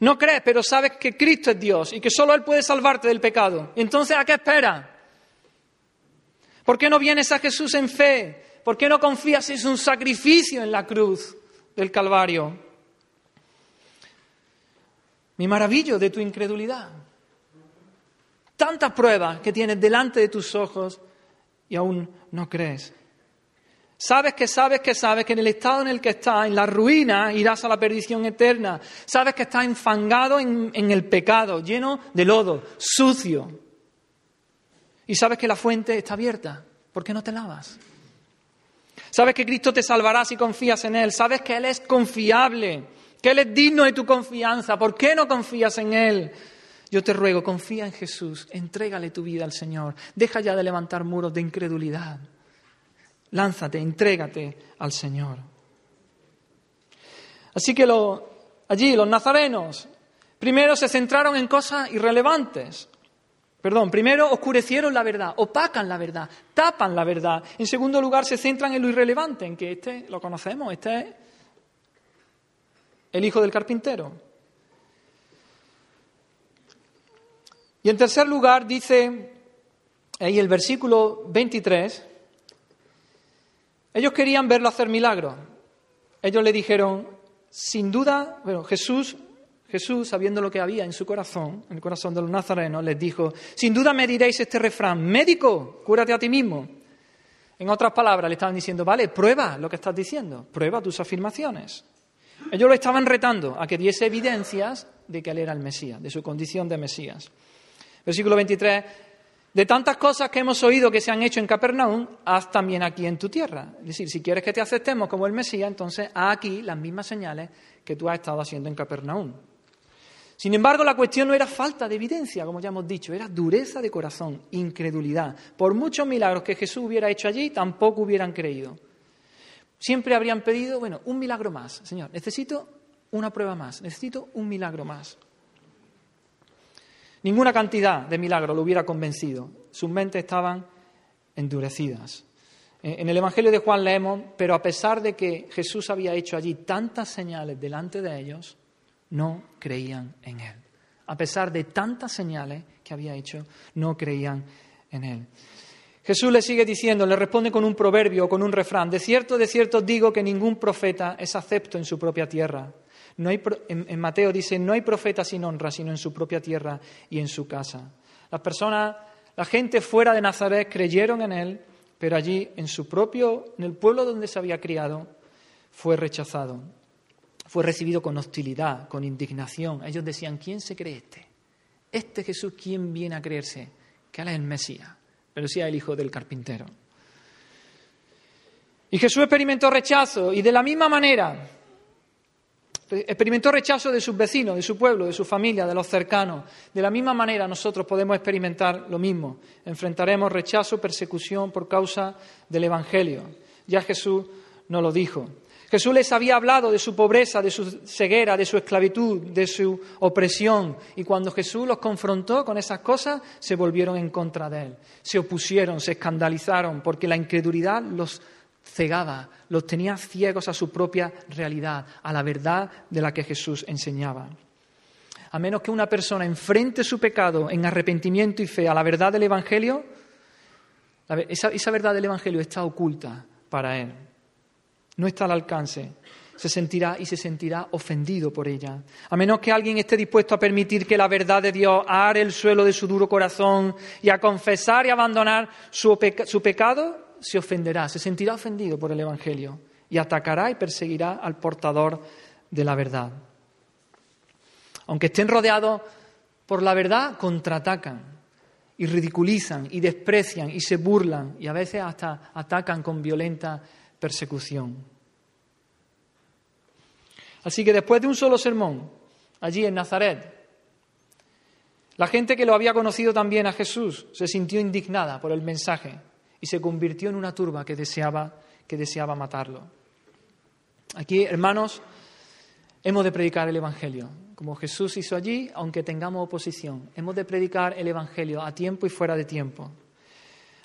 No crees, pero sabes que Cristo es Dios y que solo Él puede salvarte del pecado. Entonces, ¿a qué esperas? ¿Por qué no vienes a Jesús en fe? ¿Por qué no confías en un sacrificio en la cruz del Calvario? Mi maravillo de tu incredulidad. Tantas pruebas que tienes delante de tus ojos y aún no crees. Sabes que sabes que sabes que en el estado en el que estás, en la ruina, irás a la perdición eterna. Sabes que estás enfangado en, el pecado, lleno de lodo, sucio. Y sabes que la fuente está abierta. ¿Por qué no te lavas? Sabes que Cristo te salvará si confías en Él. Sabes que Él es confiable, que Él es digno de tu confianza. ¿Por qué no confías en Él? Yo te ruego, confía en Jesús, entrégale tu vida al Señor. Deja ya de levantar muros de incredulidad. Lánzate, entrégate al Señor. Así que allí los nazarenos primero se centraron en cosas irrelevantes. Perdón, primero oscurecieron la verdad, opacan la verdad, tapan la verdad. En segundo lugar, se centran en lo irrelevante, en que este lo conocemos, este es el hijo del carpintero. Y en tercer lugar, dice ahí el versículo 23, ellos querían verlo hacer milagros. Ellos le dijeron, sin duda, bueno, Jesús, Jesús, sabiendo lo que había en su corazón, en el corazón de los nazarenos, les dijo, sin duda me diréis este refrán, médico, cúrate a ti mismo. En otras palabras, le estaban diciendo, vale, prueba lo que estás diciendo, prueba tus afirmaciones. Ellos lo estaban retando a que diese evidencias de que él era el Mesías, de su condición de Mesías. Versículo 23, de tantas cosas que hemos oído que se han hecho en Capernaum, haz también aquí en tu tierra. Es decir, si quieres que te aceptemos como el Mesías, entonces haz aquí las mismas señales que tú has estado haciendo en Capernaum. Sin embargo, la cuestión no era falta de evidencia, como ya hemos dicho, era dureza de corazón, incredulidad. Por muchos milagros que Jesús hubiera hecho allí, tampoco hubieran creído. Siempre habrían pedido, bueno, un milagro más. Señor, necesito una prueba más, necesito un milagro más. Ninguna cantidad de milagros lo hubiera convencido. Sus mentes estaban endurecidas. En el Evangelio de Juan leemos, pero a pesar de que Jesús había hecho allí tantas señales delante de ellos, no creían en Él. A pesar de tantas señales que había hecho, no creían en Él. Jesús le sigue diciendo, le responde con un proverbio o con un refrán, de cierto, de cierto digo que ningún profeta es acepto en su propia tierra. No hay, en, Mateo dice, no hay profeta sin honra, sino en su propia tierra y en su casa. Las personas, la gente fuera de Nazaret creyeron en él, pero allí, en su propio, en el pueblo donde se había criado, fue rechazado. Fue recibido con hostilidad, con indignación. Ellos decían, ¿quién se cree este? Este Jesús, ¿quién viene a creerse? Que él es el Mesías, pero sí el hijo del carpintero. Y Jesús experimentó rechazo y de la misma manera experimentó rechazo de sus vecinos, de su pueblo, de su familia, de los cercanos. De la misma manera nosotros podemos experimentar lo mismo. Enfrentaremos rechazo, persecución por causa del Evangelio. Ya Jesús nos lo dijo. Jesús les había hablado de su pobreza, de su ceguera, de su esclavitud, de su opresión. Y cuando Jesús los confrontó con esas cosas, se volvieron en contra de él. Se opusieron, se escandalizaron, porque la incredulidad los cegaba, los tenía ciegos a su propia realidad, a la verdad de la que Jesús enseñaba. A menos que una persona enfrente su pecado en arrepentimiento y fe a la verdad del Evangelio, esa, esa verdad del Evangelio está oculta para él, no está al alcance se sentirá y se sentirá ofendido por ella. A menos que alguien esté dispuesto a permitir que la verdad de Dios are el suelo de su duro corazón y a confesar y abandonar su, su pecado, se ofenderá, se sentirá ofendido por el Evangelio y atacará y perseguirá al portador de la verdad. Aunque estén rodeados por la verdad, contraatacan y ridiculizan y desprecian y se burlan y a veces hasta atacan con violenta persecución. Así que después de un solo sermón, allí en Nazaret, la gente que lo había conocido también a Jesús se sintió indignada por el mensaje y se convirtió en una turba que deseaba, que deseaba matarlo. Aquí, hermanos, hemos de predicar el Evangelio, como Jesús hizo allí, aunque tengamos oposición. Hemos de predicar el Evangelio a tiempo y fuera de tiempo,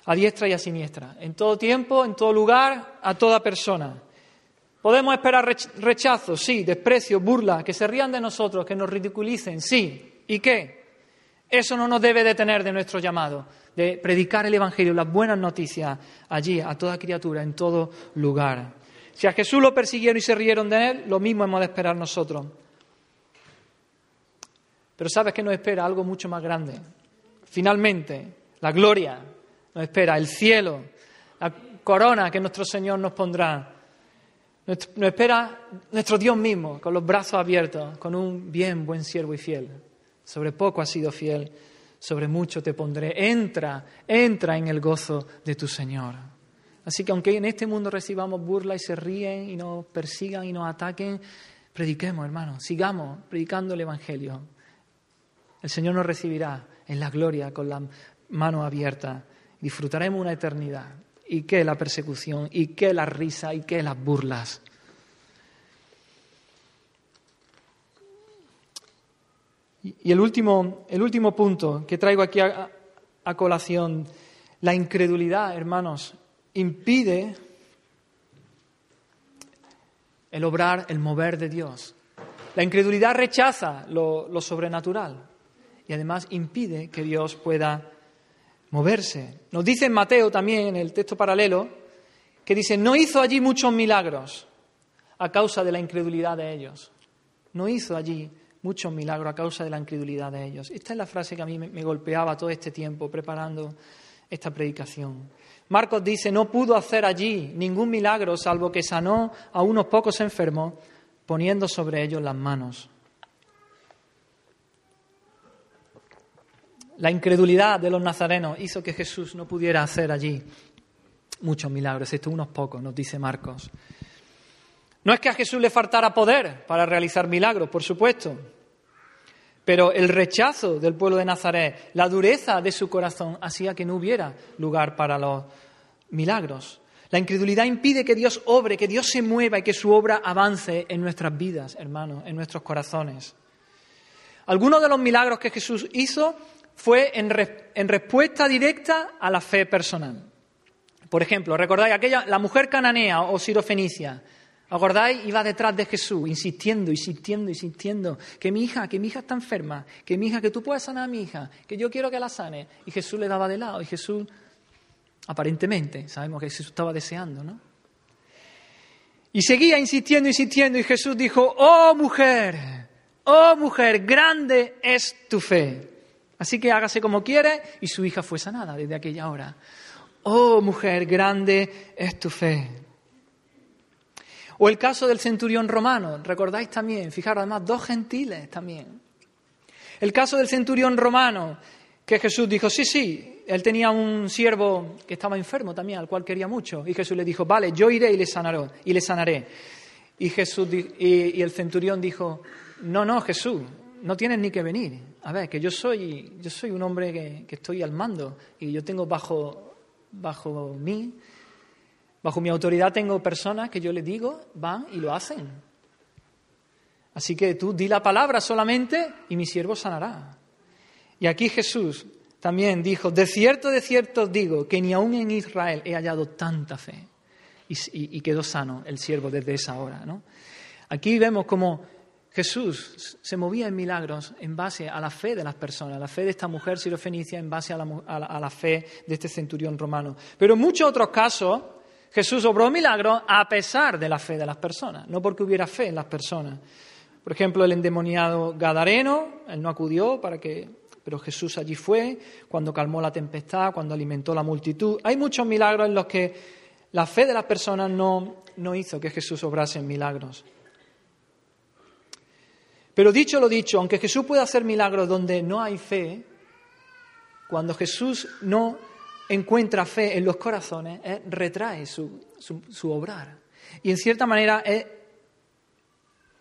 a diestra y a siniestra, en todo tiempo, en todo lugar, a toda persona. Podemos esperar rechazo, sí, desprecio, burla, que se rían de nosotros, que nos ridiculicen, sí. ¿Y qué? Eso no nos debe detener de nuestro llamado, de predicar el Evangelio, las buenas noticias allí, a toda criatura, en todo lugar. Si a Jesús lo persiguieron y se rieron de él, lo mismo hemos de esperar nosotros. Pero sabes que nos espera algo mucho más grande. Finalmente, la gloria nos espera, el cielo, la corona que nuestro Señor nos pondrá. Nos espera nuestro Dios mismo, con los brazos abiertos, con un bien, buen siervo y fiel. Sobre poco has sido fiel, sobre mucho te pondré. Entra, entra en el gozo de tu Señor. Así que aunque en este mundo recibamos burla y se ríen y nos persigan y nos ataquen, prediquemos, hermanos, sigamos predicando el Evangelio. El Señor nos recibirá en la gloria con la mano abierta. Disfrutaremos una eternidad. ¿Y qué la persecución? ¿Y qué la risa? ¿Y qué las burlas? Y el último, el último punto que traigo aquí a, colación, la incredulidad, hermanos, impide el obrar, el mover de Dios. La incredulidad rechaza lo, lo, sobrenatural y además impide que Dios pueda moverse. Nos dice en Mateo también, en el texto paralelo, que dice, no hizo allí muchos milagros a causa de la incredulidad de ellos. No hizo allí muchos milagros a causa de la incredulidad de ellos. Esta es la frase que a mí me golpeaba todo este tiempo preparando esta predicación. Marcos dice, no pudo hacer allí ningún milagro salvo que sanó a unos pocos enfermos poniendo sobre ellos las manos. La incredulidad de los nazarenos hizo que Jesús no pudiera hacer allí muchos milagros, excepto unos pocos, nos dice Marcos. No es que a Jesús le faltara poder para realizar milagros, por supuesto, pero el rechazo del pueblo de Nazaret, la dureza de su corazón, hacía que no hubiera lugar para los milagros. La incredulidad impide que Dios obre, que Dios se mueva y que su obra avance en nuestras vidas, hermanos, en nuestros corazones. Algunos de los milagros que Jesús hizo fue en, respuesta directa a la fe personal. Por ejemplo, recordáis aquella, la mujer cananea o sirofenicia ¿Acordáis? Iba detrás de Jesús, insistiendo, insistiendo, insistiendo, que mi hija, que mi hija está enferma, que mi hija, que tú puedes sanar a mi hija, que yo quiero que la sane. Y Jesús le daba de lado, y Jesús, aparentemente, sabemos que Jesús estaba deseando, ¿no? Y seguía insistiendo, insistiendo, y Jesús dijo, oh mujer, oh mujer, grande es tu fe. Así que hágase como quiere, y su hija fue sanada desde aquella hora. Oh mujer, grande es tu fe. O el caso del centurión romano, recordáis también, fijaros además, dos gentiles también. El caso del centurión romano, que Jesús dijo, sí, sí, él tenía un siervo que estaba enfermo también, al cual quería mucho, y Jesús le dijo, vale, yo iré y le sanaré. Y, le sanaré. y, Jesús, y, el centurión dijo, no, no, Jesús, no tienes ni que venir. A ver, que yo soy, yo soy un hombre que, que estoy al mando y yo tengo bajo, bajo mí, bajo mi autoridad tengo personas que yo le digo, van y lo hacen. Así que tú di la palabra solamente y mi siervo sanará. Y aquí Jesús también dijo, de cierto, de cierto digo, que ni aún en Israel he hallado tanta fe. Y, quedó sano el siervo desde esa hora. ¿no? Aquí vemos como Jesús se movía en milagros en base a la fe de las personas, la fe de esta mujer sirofenicia en base a la, a la fe de este centurión romano. Pero en muchos otros casos, Jesús obró milagros a pesar de la fe de las personas, no porque hubiera fe en las personas. Por ejemplo, el endemoniado Gadareno, él no acudió para que pero Jesús allí fue cuando calmó la tempestad, cuando alimentó la multitud. Hay muchos milagros en los que la fe de las personas no, no hizo que Jesús obrase en milagros. Pero dicho lo dicho, aunque Jesús puede hacer milagros donde no hay fe, cuando Jesús no encuentra fe en los corazones, retrae su, su, obrar. Y en cierta manera es,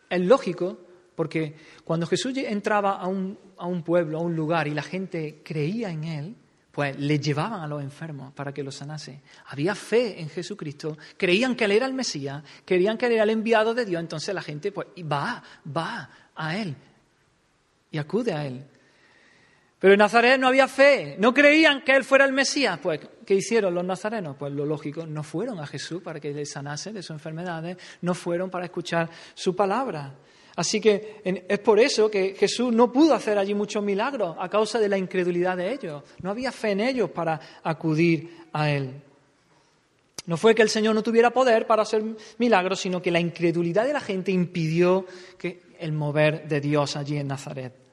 es lógico porque cuando Jesús entraba a un, a un pueblo, a un lugar, y la gente creía en Él, pues le llevaban a los enfermos para que los sanase. Había fe en Jesucristo, creían que Él era el Mesías, creían que Él era el enviado de Dios, entonces la gente pues va, va a Él y acude a Él. Pero en Nazaret no había fe, no creían que Él fuera el Mesías. Pues, ¿qué hicieron los nazarenos? Pues lo lógico, no fueron a Jesús para que le sanase de sus enfermedades, no fueron para escuchar su palabra. Así que es por eso que Jesús no pudo hacer allí muchos milagros, a causa de la incredulidad de ellos. No había fe en ellos para acudir a Él. No fue que el Señor no tuviera poder para hacer milagros, sino que la incredulidad de la gente impidió el mover de Dios allí en Nazaret.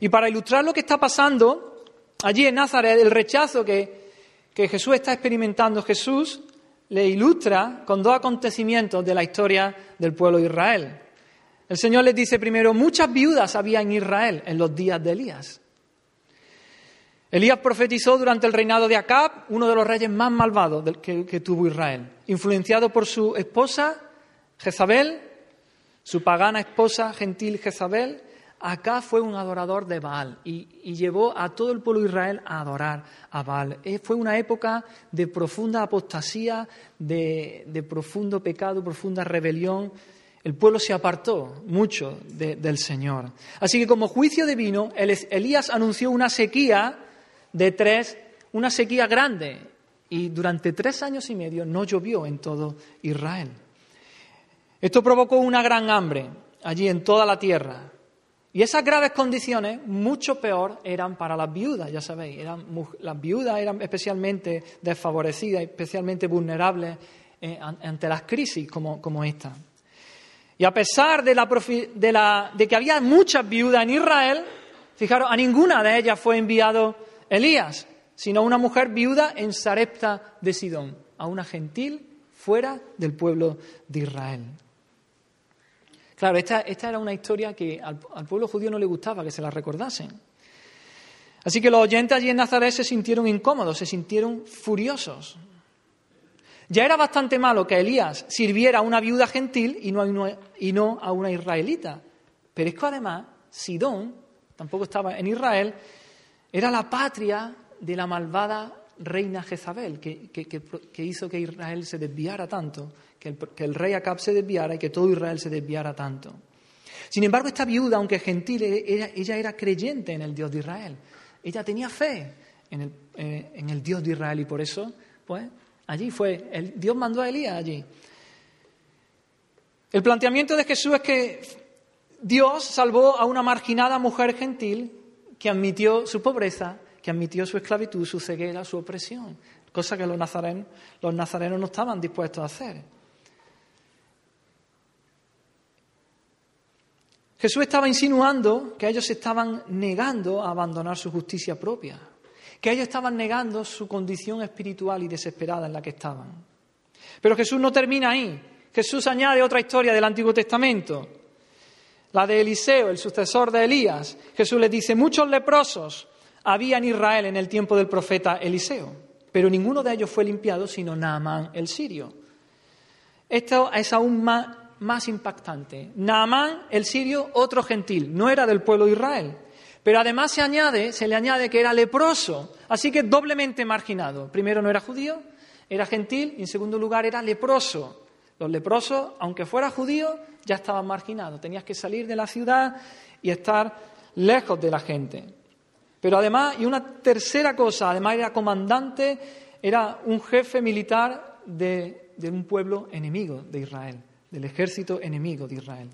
Y para ilustrar lo que está pasando allí en Nazaret, el rechazo que, Jesús está experimentando, Jesús le ilustra con dos acontecimientos de la historia del pueblo de Israel. El Señor les dice primero, muchas viudas había en Israel en los días de Elías. Elías profetizó durante el reinado de Acab, uno de los reyes más malvados que, que tuvo Israel, influenciado por su esposa Jezabel, su pagana esposa gentil Jezabel. Acá fue un adorador de Baal y, llevó a todo el pueblo de Israel a adorar a Baal. Eh, fue una época de profunda apostasía, de, de profundo pecado, profunda rebelión el pueblo se apartó mucho del Señor. Así que como juicio divino, Elías anunció una sequía de tres, una sequía grande, y durante tres años y medio no llovió en todo Israel. Esto provocó una gran hambre allí en toda la tierra. Y esas graves condiciones, mucho peor, eran para las viudas, ya sabéis. las viudas eran especialmente desfavorecidas, especialmente vulnerables eh, ante las crisis como esta. Y a pesar de, que había muchas viudas en Israel, fijaros, a ninguna de ellas fue enviado Elías, sino a una mujer viuda en Sarepta de Sidón, a una gentil fuera del pueblo de Israel. Claro, esta, era una historia que al, pueblo judío no le gustaba que se la recordasen. Así que los oyentes allí en Nazaret se sintieron incómodos, se sintieron furiosos. Ya era bastante malo que Elías sirviera a una viuda gentil y no a una, y no a una israelita. Pero es que además Sidón, tampoco estaba en Israel, era la patria de la malvada reina Jezabel, que, hizo que Israel se desviara tanto, que el, rey Acab se desviara y que todo Israel se desviara tanto. Sin embargo, esta viuda, aunque gentil, ella era creyente en el Dios de Israel. Ella tenía fe en el, eh, en el Dios de Israel y por eso, pues, Allí fue, el, Dios mandó a Elías allí. El planteamiento de Jesús es que Dios salvó a una marginada mujer gentil que admitió su pobreza, que admitió su esclavitud, su ceguera, su opresión, cosa que los nazarenos, los nazarenos no estaban dispuestos a hacer. Jesús estaba insinuando que ellos estaban negando a abandonar su justicia propia, que ellos estaban negando su condición espiritual y desesperada en la que estaban. Pero Jesús no termina ahí. Jesús añade otra historia del Antiguo Testamento, la de Eliseo, el sucesor de Elías. Jesús les dice, muchos leprosos había en Israel en el tiempo del profeta Eliseo, pero ninguno de ellos fue limpiado sino Naamán el sirio. Esto es aún más, más impactante. Naamán el sirio, otro gentil, no era del pueblo de Israel. Pero además se añade, se le añade que era leproso, así que doblemente marginado. Primero no era judío, era gentil y en segundo lugar era leproso. Los leprosos, aunque fuera judío, ya estaban marginados. Tenías que salir de la ciudad y estar lejos de la gente. Pero además, y una tercera cosa, además era comandante, era un jefe militar de, un pueblo enemigo de Israel, del ejército enemigo de Israel.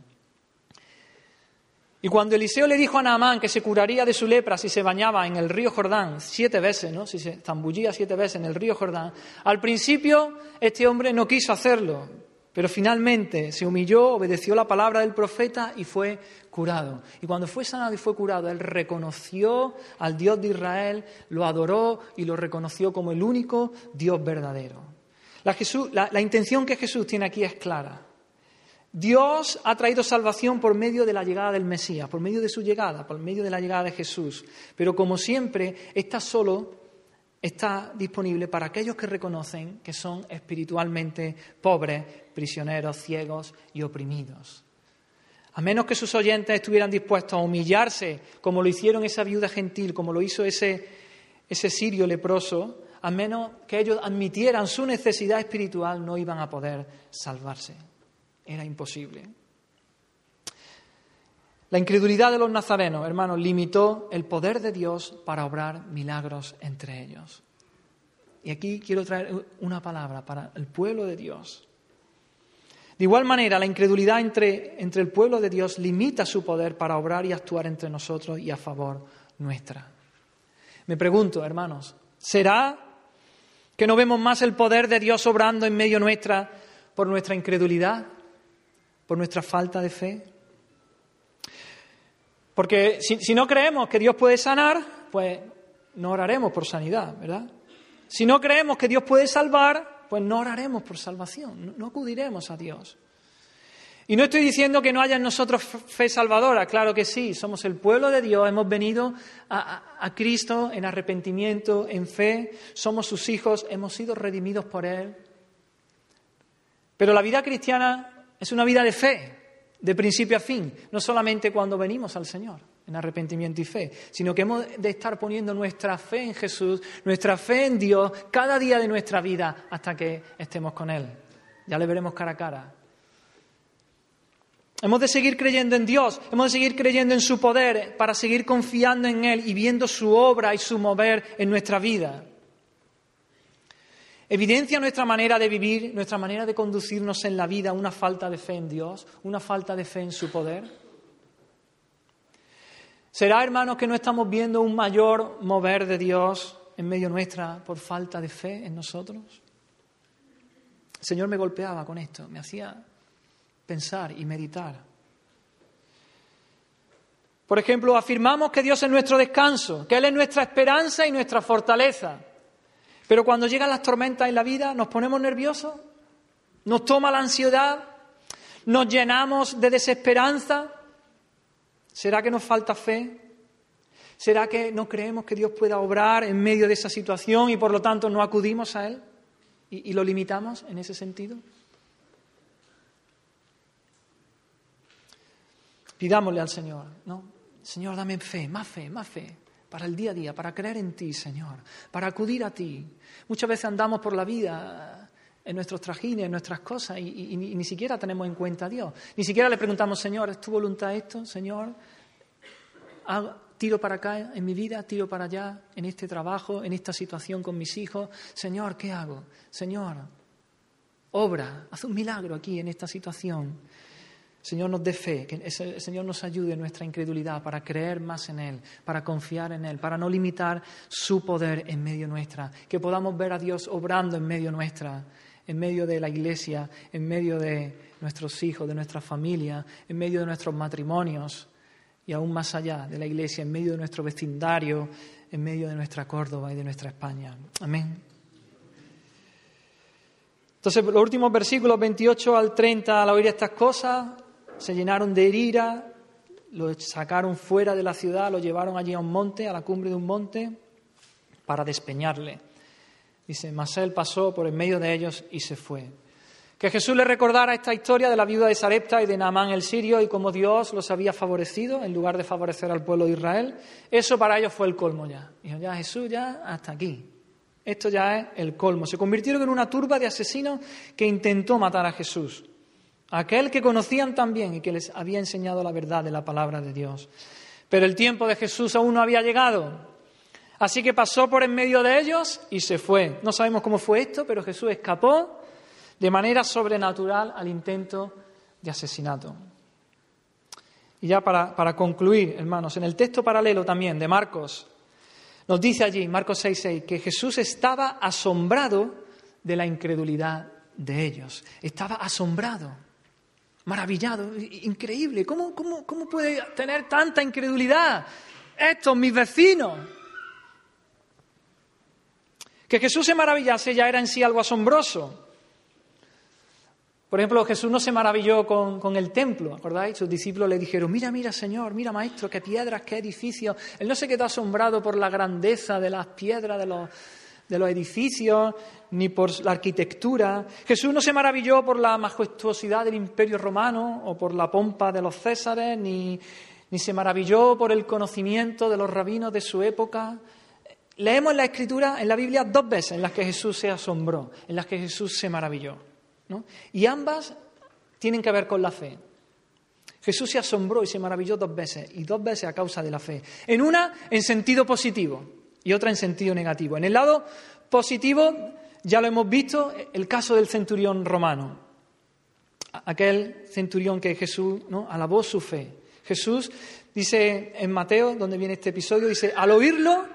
Y cuando Eliseo le dijo a Naamán que se curaría de su lepra si se bañaba en el río Jordán siete veces, ¿no? si se zambullía siete veces en el río Jordán, al principio este hombre no quiso hacerlo, pero finalmente se humilló, obedeció la palabra del profeta y fue curado. Y cuando fue sanado y fue curado, él reconoció al Dios de Israel, lo adoró y lo reconoció como el único Dios verdadero. La, intención que Jesús tiene aquí es clara. Dios ha traído salvación por medio de la llegada del Mesías, por medio de su llegada, por medio de la llegada de Jesús. Pero como siempre, está solo está disponible para aquellos que reconocen que son espiritualmente pobres, prisioneros, ciegos y oprimidos. A menos que sus oyentes estuvieran dispuestos a humillarse, como lo hicieron esa viuda gentil, como lo hizo ese, ese sirio leproso, a menos que ellos admitieran su necesidad espiritual, no iban a poder salvarse. Era imposible. La incredulidad de los nazarenos, hermanos, limitó el poder de Dios para obrar milagros entre ellos. Y aquí quiero traer una palabra para el pueblo de Dios. De igual manera, la incredulidad entre, entre el pueblo de Dios limita su poder para obrar y actuar entre nosotros y a favor nuestra. Me pregunto, hermanos, ¿será que no vemos más el poder de Dios obrando en medio nuestra por nuestra incredulidad? por nuestra falta de fe. Porque si, no creemos que Dios puede sanar, pues no oraremos por sanidad, ¿verdad? Si no creemos que Dios puede salvar, pues no oraremos por salvación, no, acudiremos a Dios. Y no estoy diciendo que no haya en nosotros fe salvadora, claro que sí, somos el pueblo de Dios, hemos venido a, Cristo en arrepentimiento, en fe, somos sus hijos, hemos sido redimidos por Él. Pero la vida cristiana es una vida de fe, de principio a fin, no solamente cuando venimos al Señor en arrepentimiento y fe, sino que hemos de estar poniendo nuestra fe en Jesús, nuestra fe en Dios, cada día de nuestra vida hasta que estemos con Él. Ya le veremos cara a cara. Hemos de seguir creyendo en Dios, hemos de seguir creyendo en su poder para seguir confiando en Él y viendo su obra y su mover en nuestra vida. ¿Evidencia nuestra manera de vivir, nuestra manera de conducirnos en la vida una falta de fe en Dios, una falta de fe en su poder? ¿Será, hermanos, que no estamos viendo un mayor mover de Dios en medio nuestra por falta de fe en nosotros? El Señor me golpeaba con esto, me hacía pensar y meditar. Por ejemplo, afirmamos que Dios es nuestro descanso, que Él es nuestra esperanza y nuestra fortaleza. Pero cuando llegan las tormentas en la vida, nos ponemos nerviosos, nos toma la ansiedad, nos llenamos de desesperanza. ¿Será que nos falta fe? ¿Será que no creemos que Dios pueda obrar en medio de esa situación y por lo tanto no acudimos a Él y, lo limitamos en ese sentido? Pidámosle al Señor, ¿no? Señor, dame fe, más fe, más fe para el día a día, para creer en ti, Señor, para acudir a ti. Muchas veces andamos por la vida en nuestros trajines, en nuestras cosas, y, ni, siquiera tenemos en cuenta a Dios. Ni siquiera le preguntamos, Señor, ¿es tu voluntad esto? Señor, tiro para acá en mi vida, tiro para allá, en este trabajo, en esta situación con mis hijos. Señor, ¿qué hago? Señor, obra, haz un milagro aquí en esta situación. Señor nos dé fe, que el Señor nos ayude en nuestra incredulidad para creer más en Él, para confiar en Él, para no limitar su poder en medio nuestra, que podamos ver a Dios obrando en medio nuestra, en medio de la iglesia, en medio de nuestros hijos, de nuestra familia, en medio de nuestros matrimonios y aún más allá de la iglesia, en medio de nuestro vecindario, en medio de nuestra Córdoba y de nuestra España. Amén. Entonces, los últimos versículos 28 al 30, al oír estas cosas, se llenaron de ira, lo sacaron fuera de la ciudad, lo llevaron allí a un monte, a la cumbre de un monte, para despeñarle. Dice, mas él pasó por en medio de ellos y se fue. Que Jesús le recordara esta historia de la viuda de Sarepta y de Naamán el sirio y cómo Dios los había favorecido en lugar de favorecer al pueblo de Israel, eso para ellos fue el colmo ya. Dijo, ya Jesús, ya hasta aquí. Esto ya es el colmo. Se convirtieron en una turba de asesinos que intentó matar a Jesús, aquel que conocían también y que les había enseñado la verdad de la palabra de Dios. Pero el tiempo de Jesús aún no había llegado. Así que pasó por en medio de ellos y se fue. No sabemos cómo fue esto, pero Jesús escapó de manera sobrenatural al intento de asesinato. Y ya para, concluir, hermanos, en el texto paralelo también de Marcos, nos dice allí, Marcos 6:6, que Jesús estaba asombrado de la incredulidad de ellos. Estaba asombrado, maravillado, increíble. ¿Cómo, cómo, cómo puede tener tanta incredulidad? Estos, mis vecinos. Que Jesús se maravillase ya era en sí algo asombroso. Por ejemplo, Jesús no se maravilló con, el templo, ¿acordáis? Sus discípulos le dijeron, mira, mira, Señor, mira, Maestro, qué piedras, qué edificios. Él no se quedó asombrado por la grandeza de las piedras, de los, de los edificios, ni por la arquitectura. Jesús no se maravilló por la majestuosidad del imperio romano o por la pompa de los césares, ni, ni se maravilló por el conocimiento de los rabinos de su época. Leemos en la Escritura, en la Biblia, dos veces en las que Jesús se asombró, en las que Jesús se maravilló. Y ambas tienen que ver con la fe. Jesús se asombró y se maravilló dos veces, y dos veces a causa de la fe. En una en sentido positivo y otra en sentido negativo. En el lado positivo ya lo hemos visto, el caso del centurión romano. Aquel centurión que Jesús alabó su fe. Jesús dice en Mateo, donde viene este episodio, dice, al oírlo,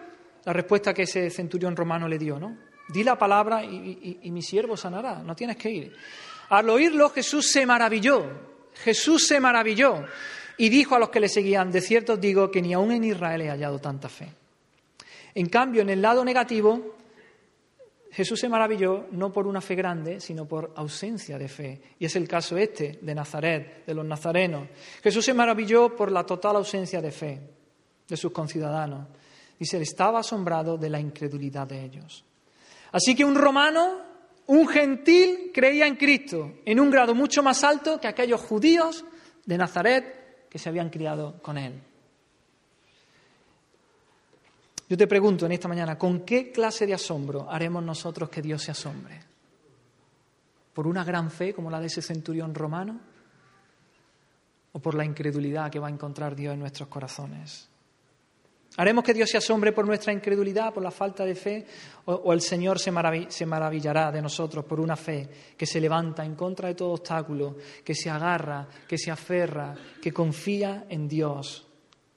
la respuesta que ese centurión romano le dio, ¿no? Di la palabra y, mi siervo sanará, no tienes que ir. Al oírlo Jesús se maravilló, Jesús se maravilló y dijo a los que le seguían, de cierto os digo que ni aún en Israel he hallado tanta fe. En cambio, en el lado negativo, Jesús se maravilló no por una fe grande, sino por ausencia de fe. Y es el caso este de Nazaret, de los nazarenos. Jesús se maravilló por la total ausencia de fe de sus conciudadanos. Y se estaba asombrado de la incredulidad de ellos. Así que un romano, un gentil, creía en Cristo en un grado mucho más alto que aquellos judíos de Nazaret que se habían criado con él. Yo te pregunto en esta mañana, ¿con qué clase de asombro haremos nosotros que Dios se asombre? ¿Por una gran fe como la de ese centurión romano? ¿O por la incredulidad que va a encontrar Dios en nuestros corazones? ¿Haremos que Dios se asombre por nuestra incredulidad, por la falta de fe? ¿O, el Señor se, maravillará de nosotros por una fe que se levanta en contra de todo obstáculo, que se agarra, que se aferra, que confía en Dios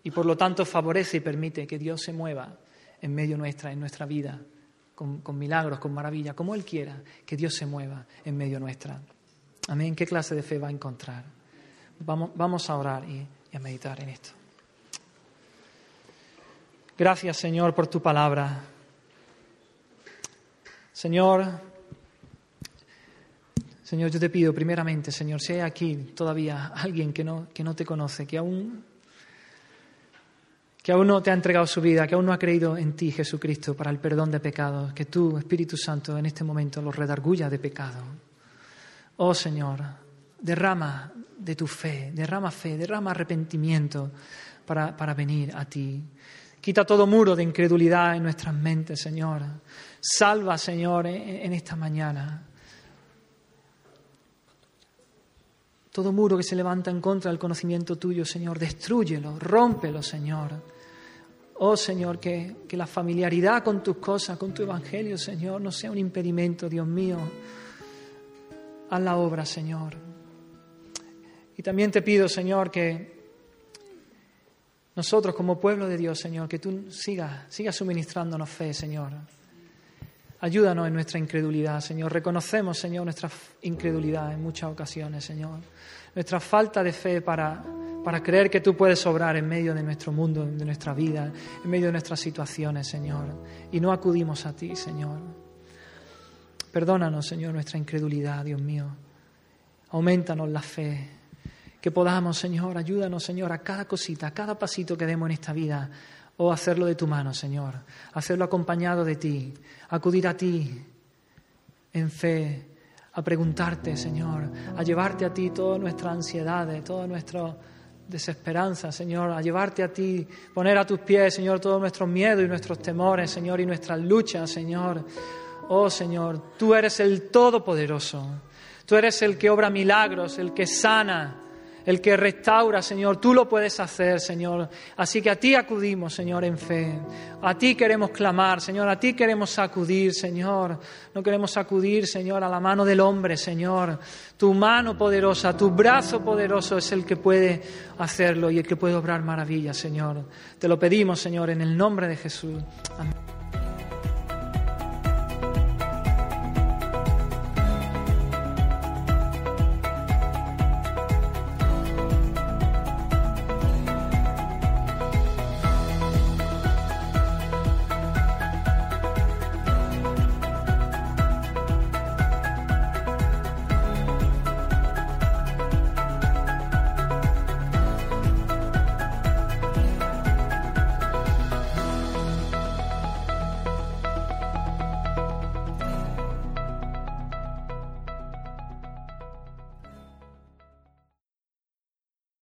y por lo tanto favorece y permite que Dios se mueva en medio nuestra, en nuestra vida, con, milagros, con maravillas, como Él quiera, que Dios se mueva en medio nuestra? Amén. ¿Qué clase de fe va a encontrar? Vamos, vamos a orar y a meditar en esto. Gracias, Señor, por tu palabra. Señor, Señor, yo te pido primeramente, Señor, si hay aquí todavía alguien que no, que no te conoce, que aún, que aún no te ha entregado su vida, que aún no ha creído en ti, Jesucristo, para el perdón de pecados, que tú, Espíritu Santo, en este momento los redarguya de pecado. Oh Señor, derrama de tu fe, derrama fe, derrama arrepentimiento para, para venir a ti. Quita todo muro de incredulidad en nuestras mentes, Señor. Salva, Señor, en esta mañana. Todo muro que se levanta en contra del conocimiento tuyo, Señor, destruyelo, rómpelo, Señor. Oh, Señor, que, la familiaridad con tus cosas, con tu evangelio, Señor, no sea un impedimento, Dios mío. Haz la obra, Señor. Y también te pido, Señor, que nosotros como pueblo de Dios, Señor, que tú sigas, sigas suministrándonos fe, Señor. Ayúdanos en nuestra incredulidad, Señor. Reconocemos, Señor, nuestra incredulidad en muchas ocasiones, Señor. Nuestra falta de fe para, para creer que tú puedes obrar en medio de nuestro mundo, de nuestra vida, en medio de nuestras situaciones, Señor. Y no acudimos a ti, Señor. Perdónanos, Señor, nuestra incredulidad, Dios mío. Aumentanos la fe. Que podamos, Señor, ayúdanos, Señor, a cada cosita, a cada pasito que demos en esta vida, o hacerlo de tu mano, Señor. Hacerlo acompañado de ti. Acudir a ti en fe, a preguntarte, Señor, a llevarte a ti todas nuestras ansiedades, toda nuestra desesperanza, Señor, a llevarte a ti, poner a tus pies, Señor, todos nuestros miedos y nuestros temores, Señor, y nuestras luchas, Señor. Oh, Señor, tú eres el Todopoderoso. Tú eres el que obra milagros, el que sana, el que restaura, Señor. Tú lo puedes hacer, Señor. Así que a ti acudimos, Señor, en fe. A ti queremos clamar, Señor. A ti queremos acudir, Señor. No queremos acudir, Señor, a la mano del hombre, Señor. Tu mano poderosa, tu brazo poderoso es el que puede hacerlo y el que puede obrar maravillas, Señor. Te lo pedimos, Señor, en el nombre de Jesús. Amén.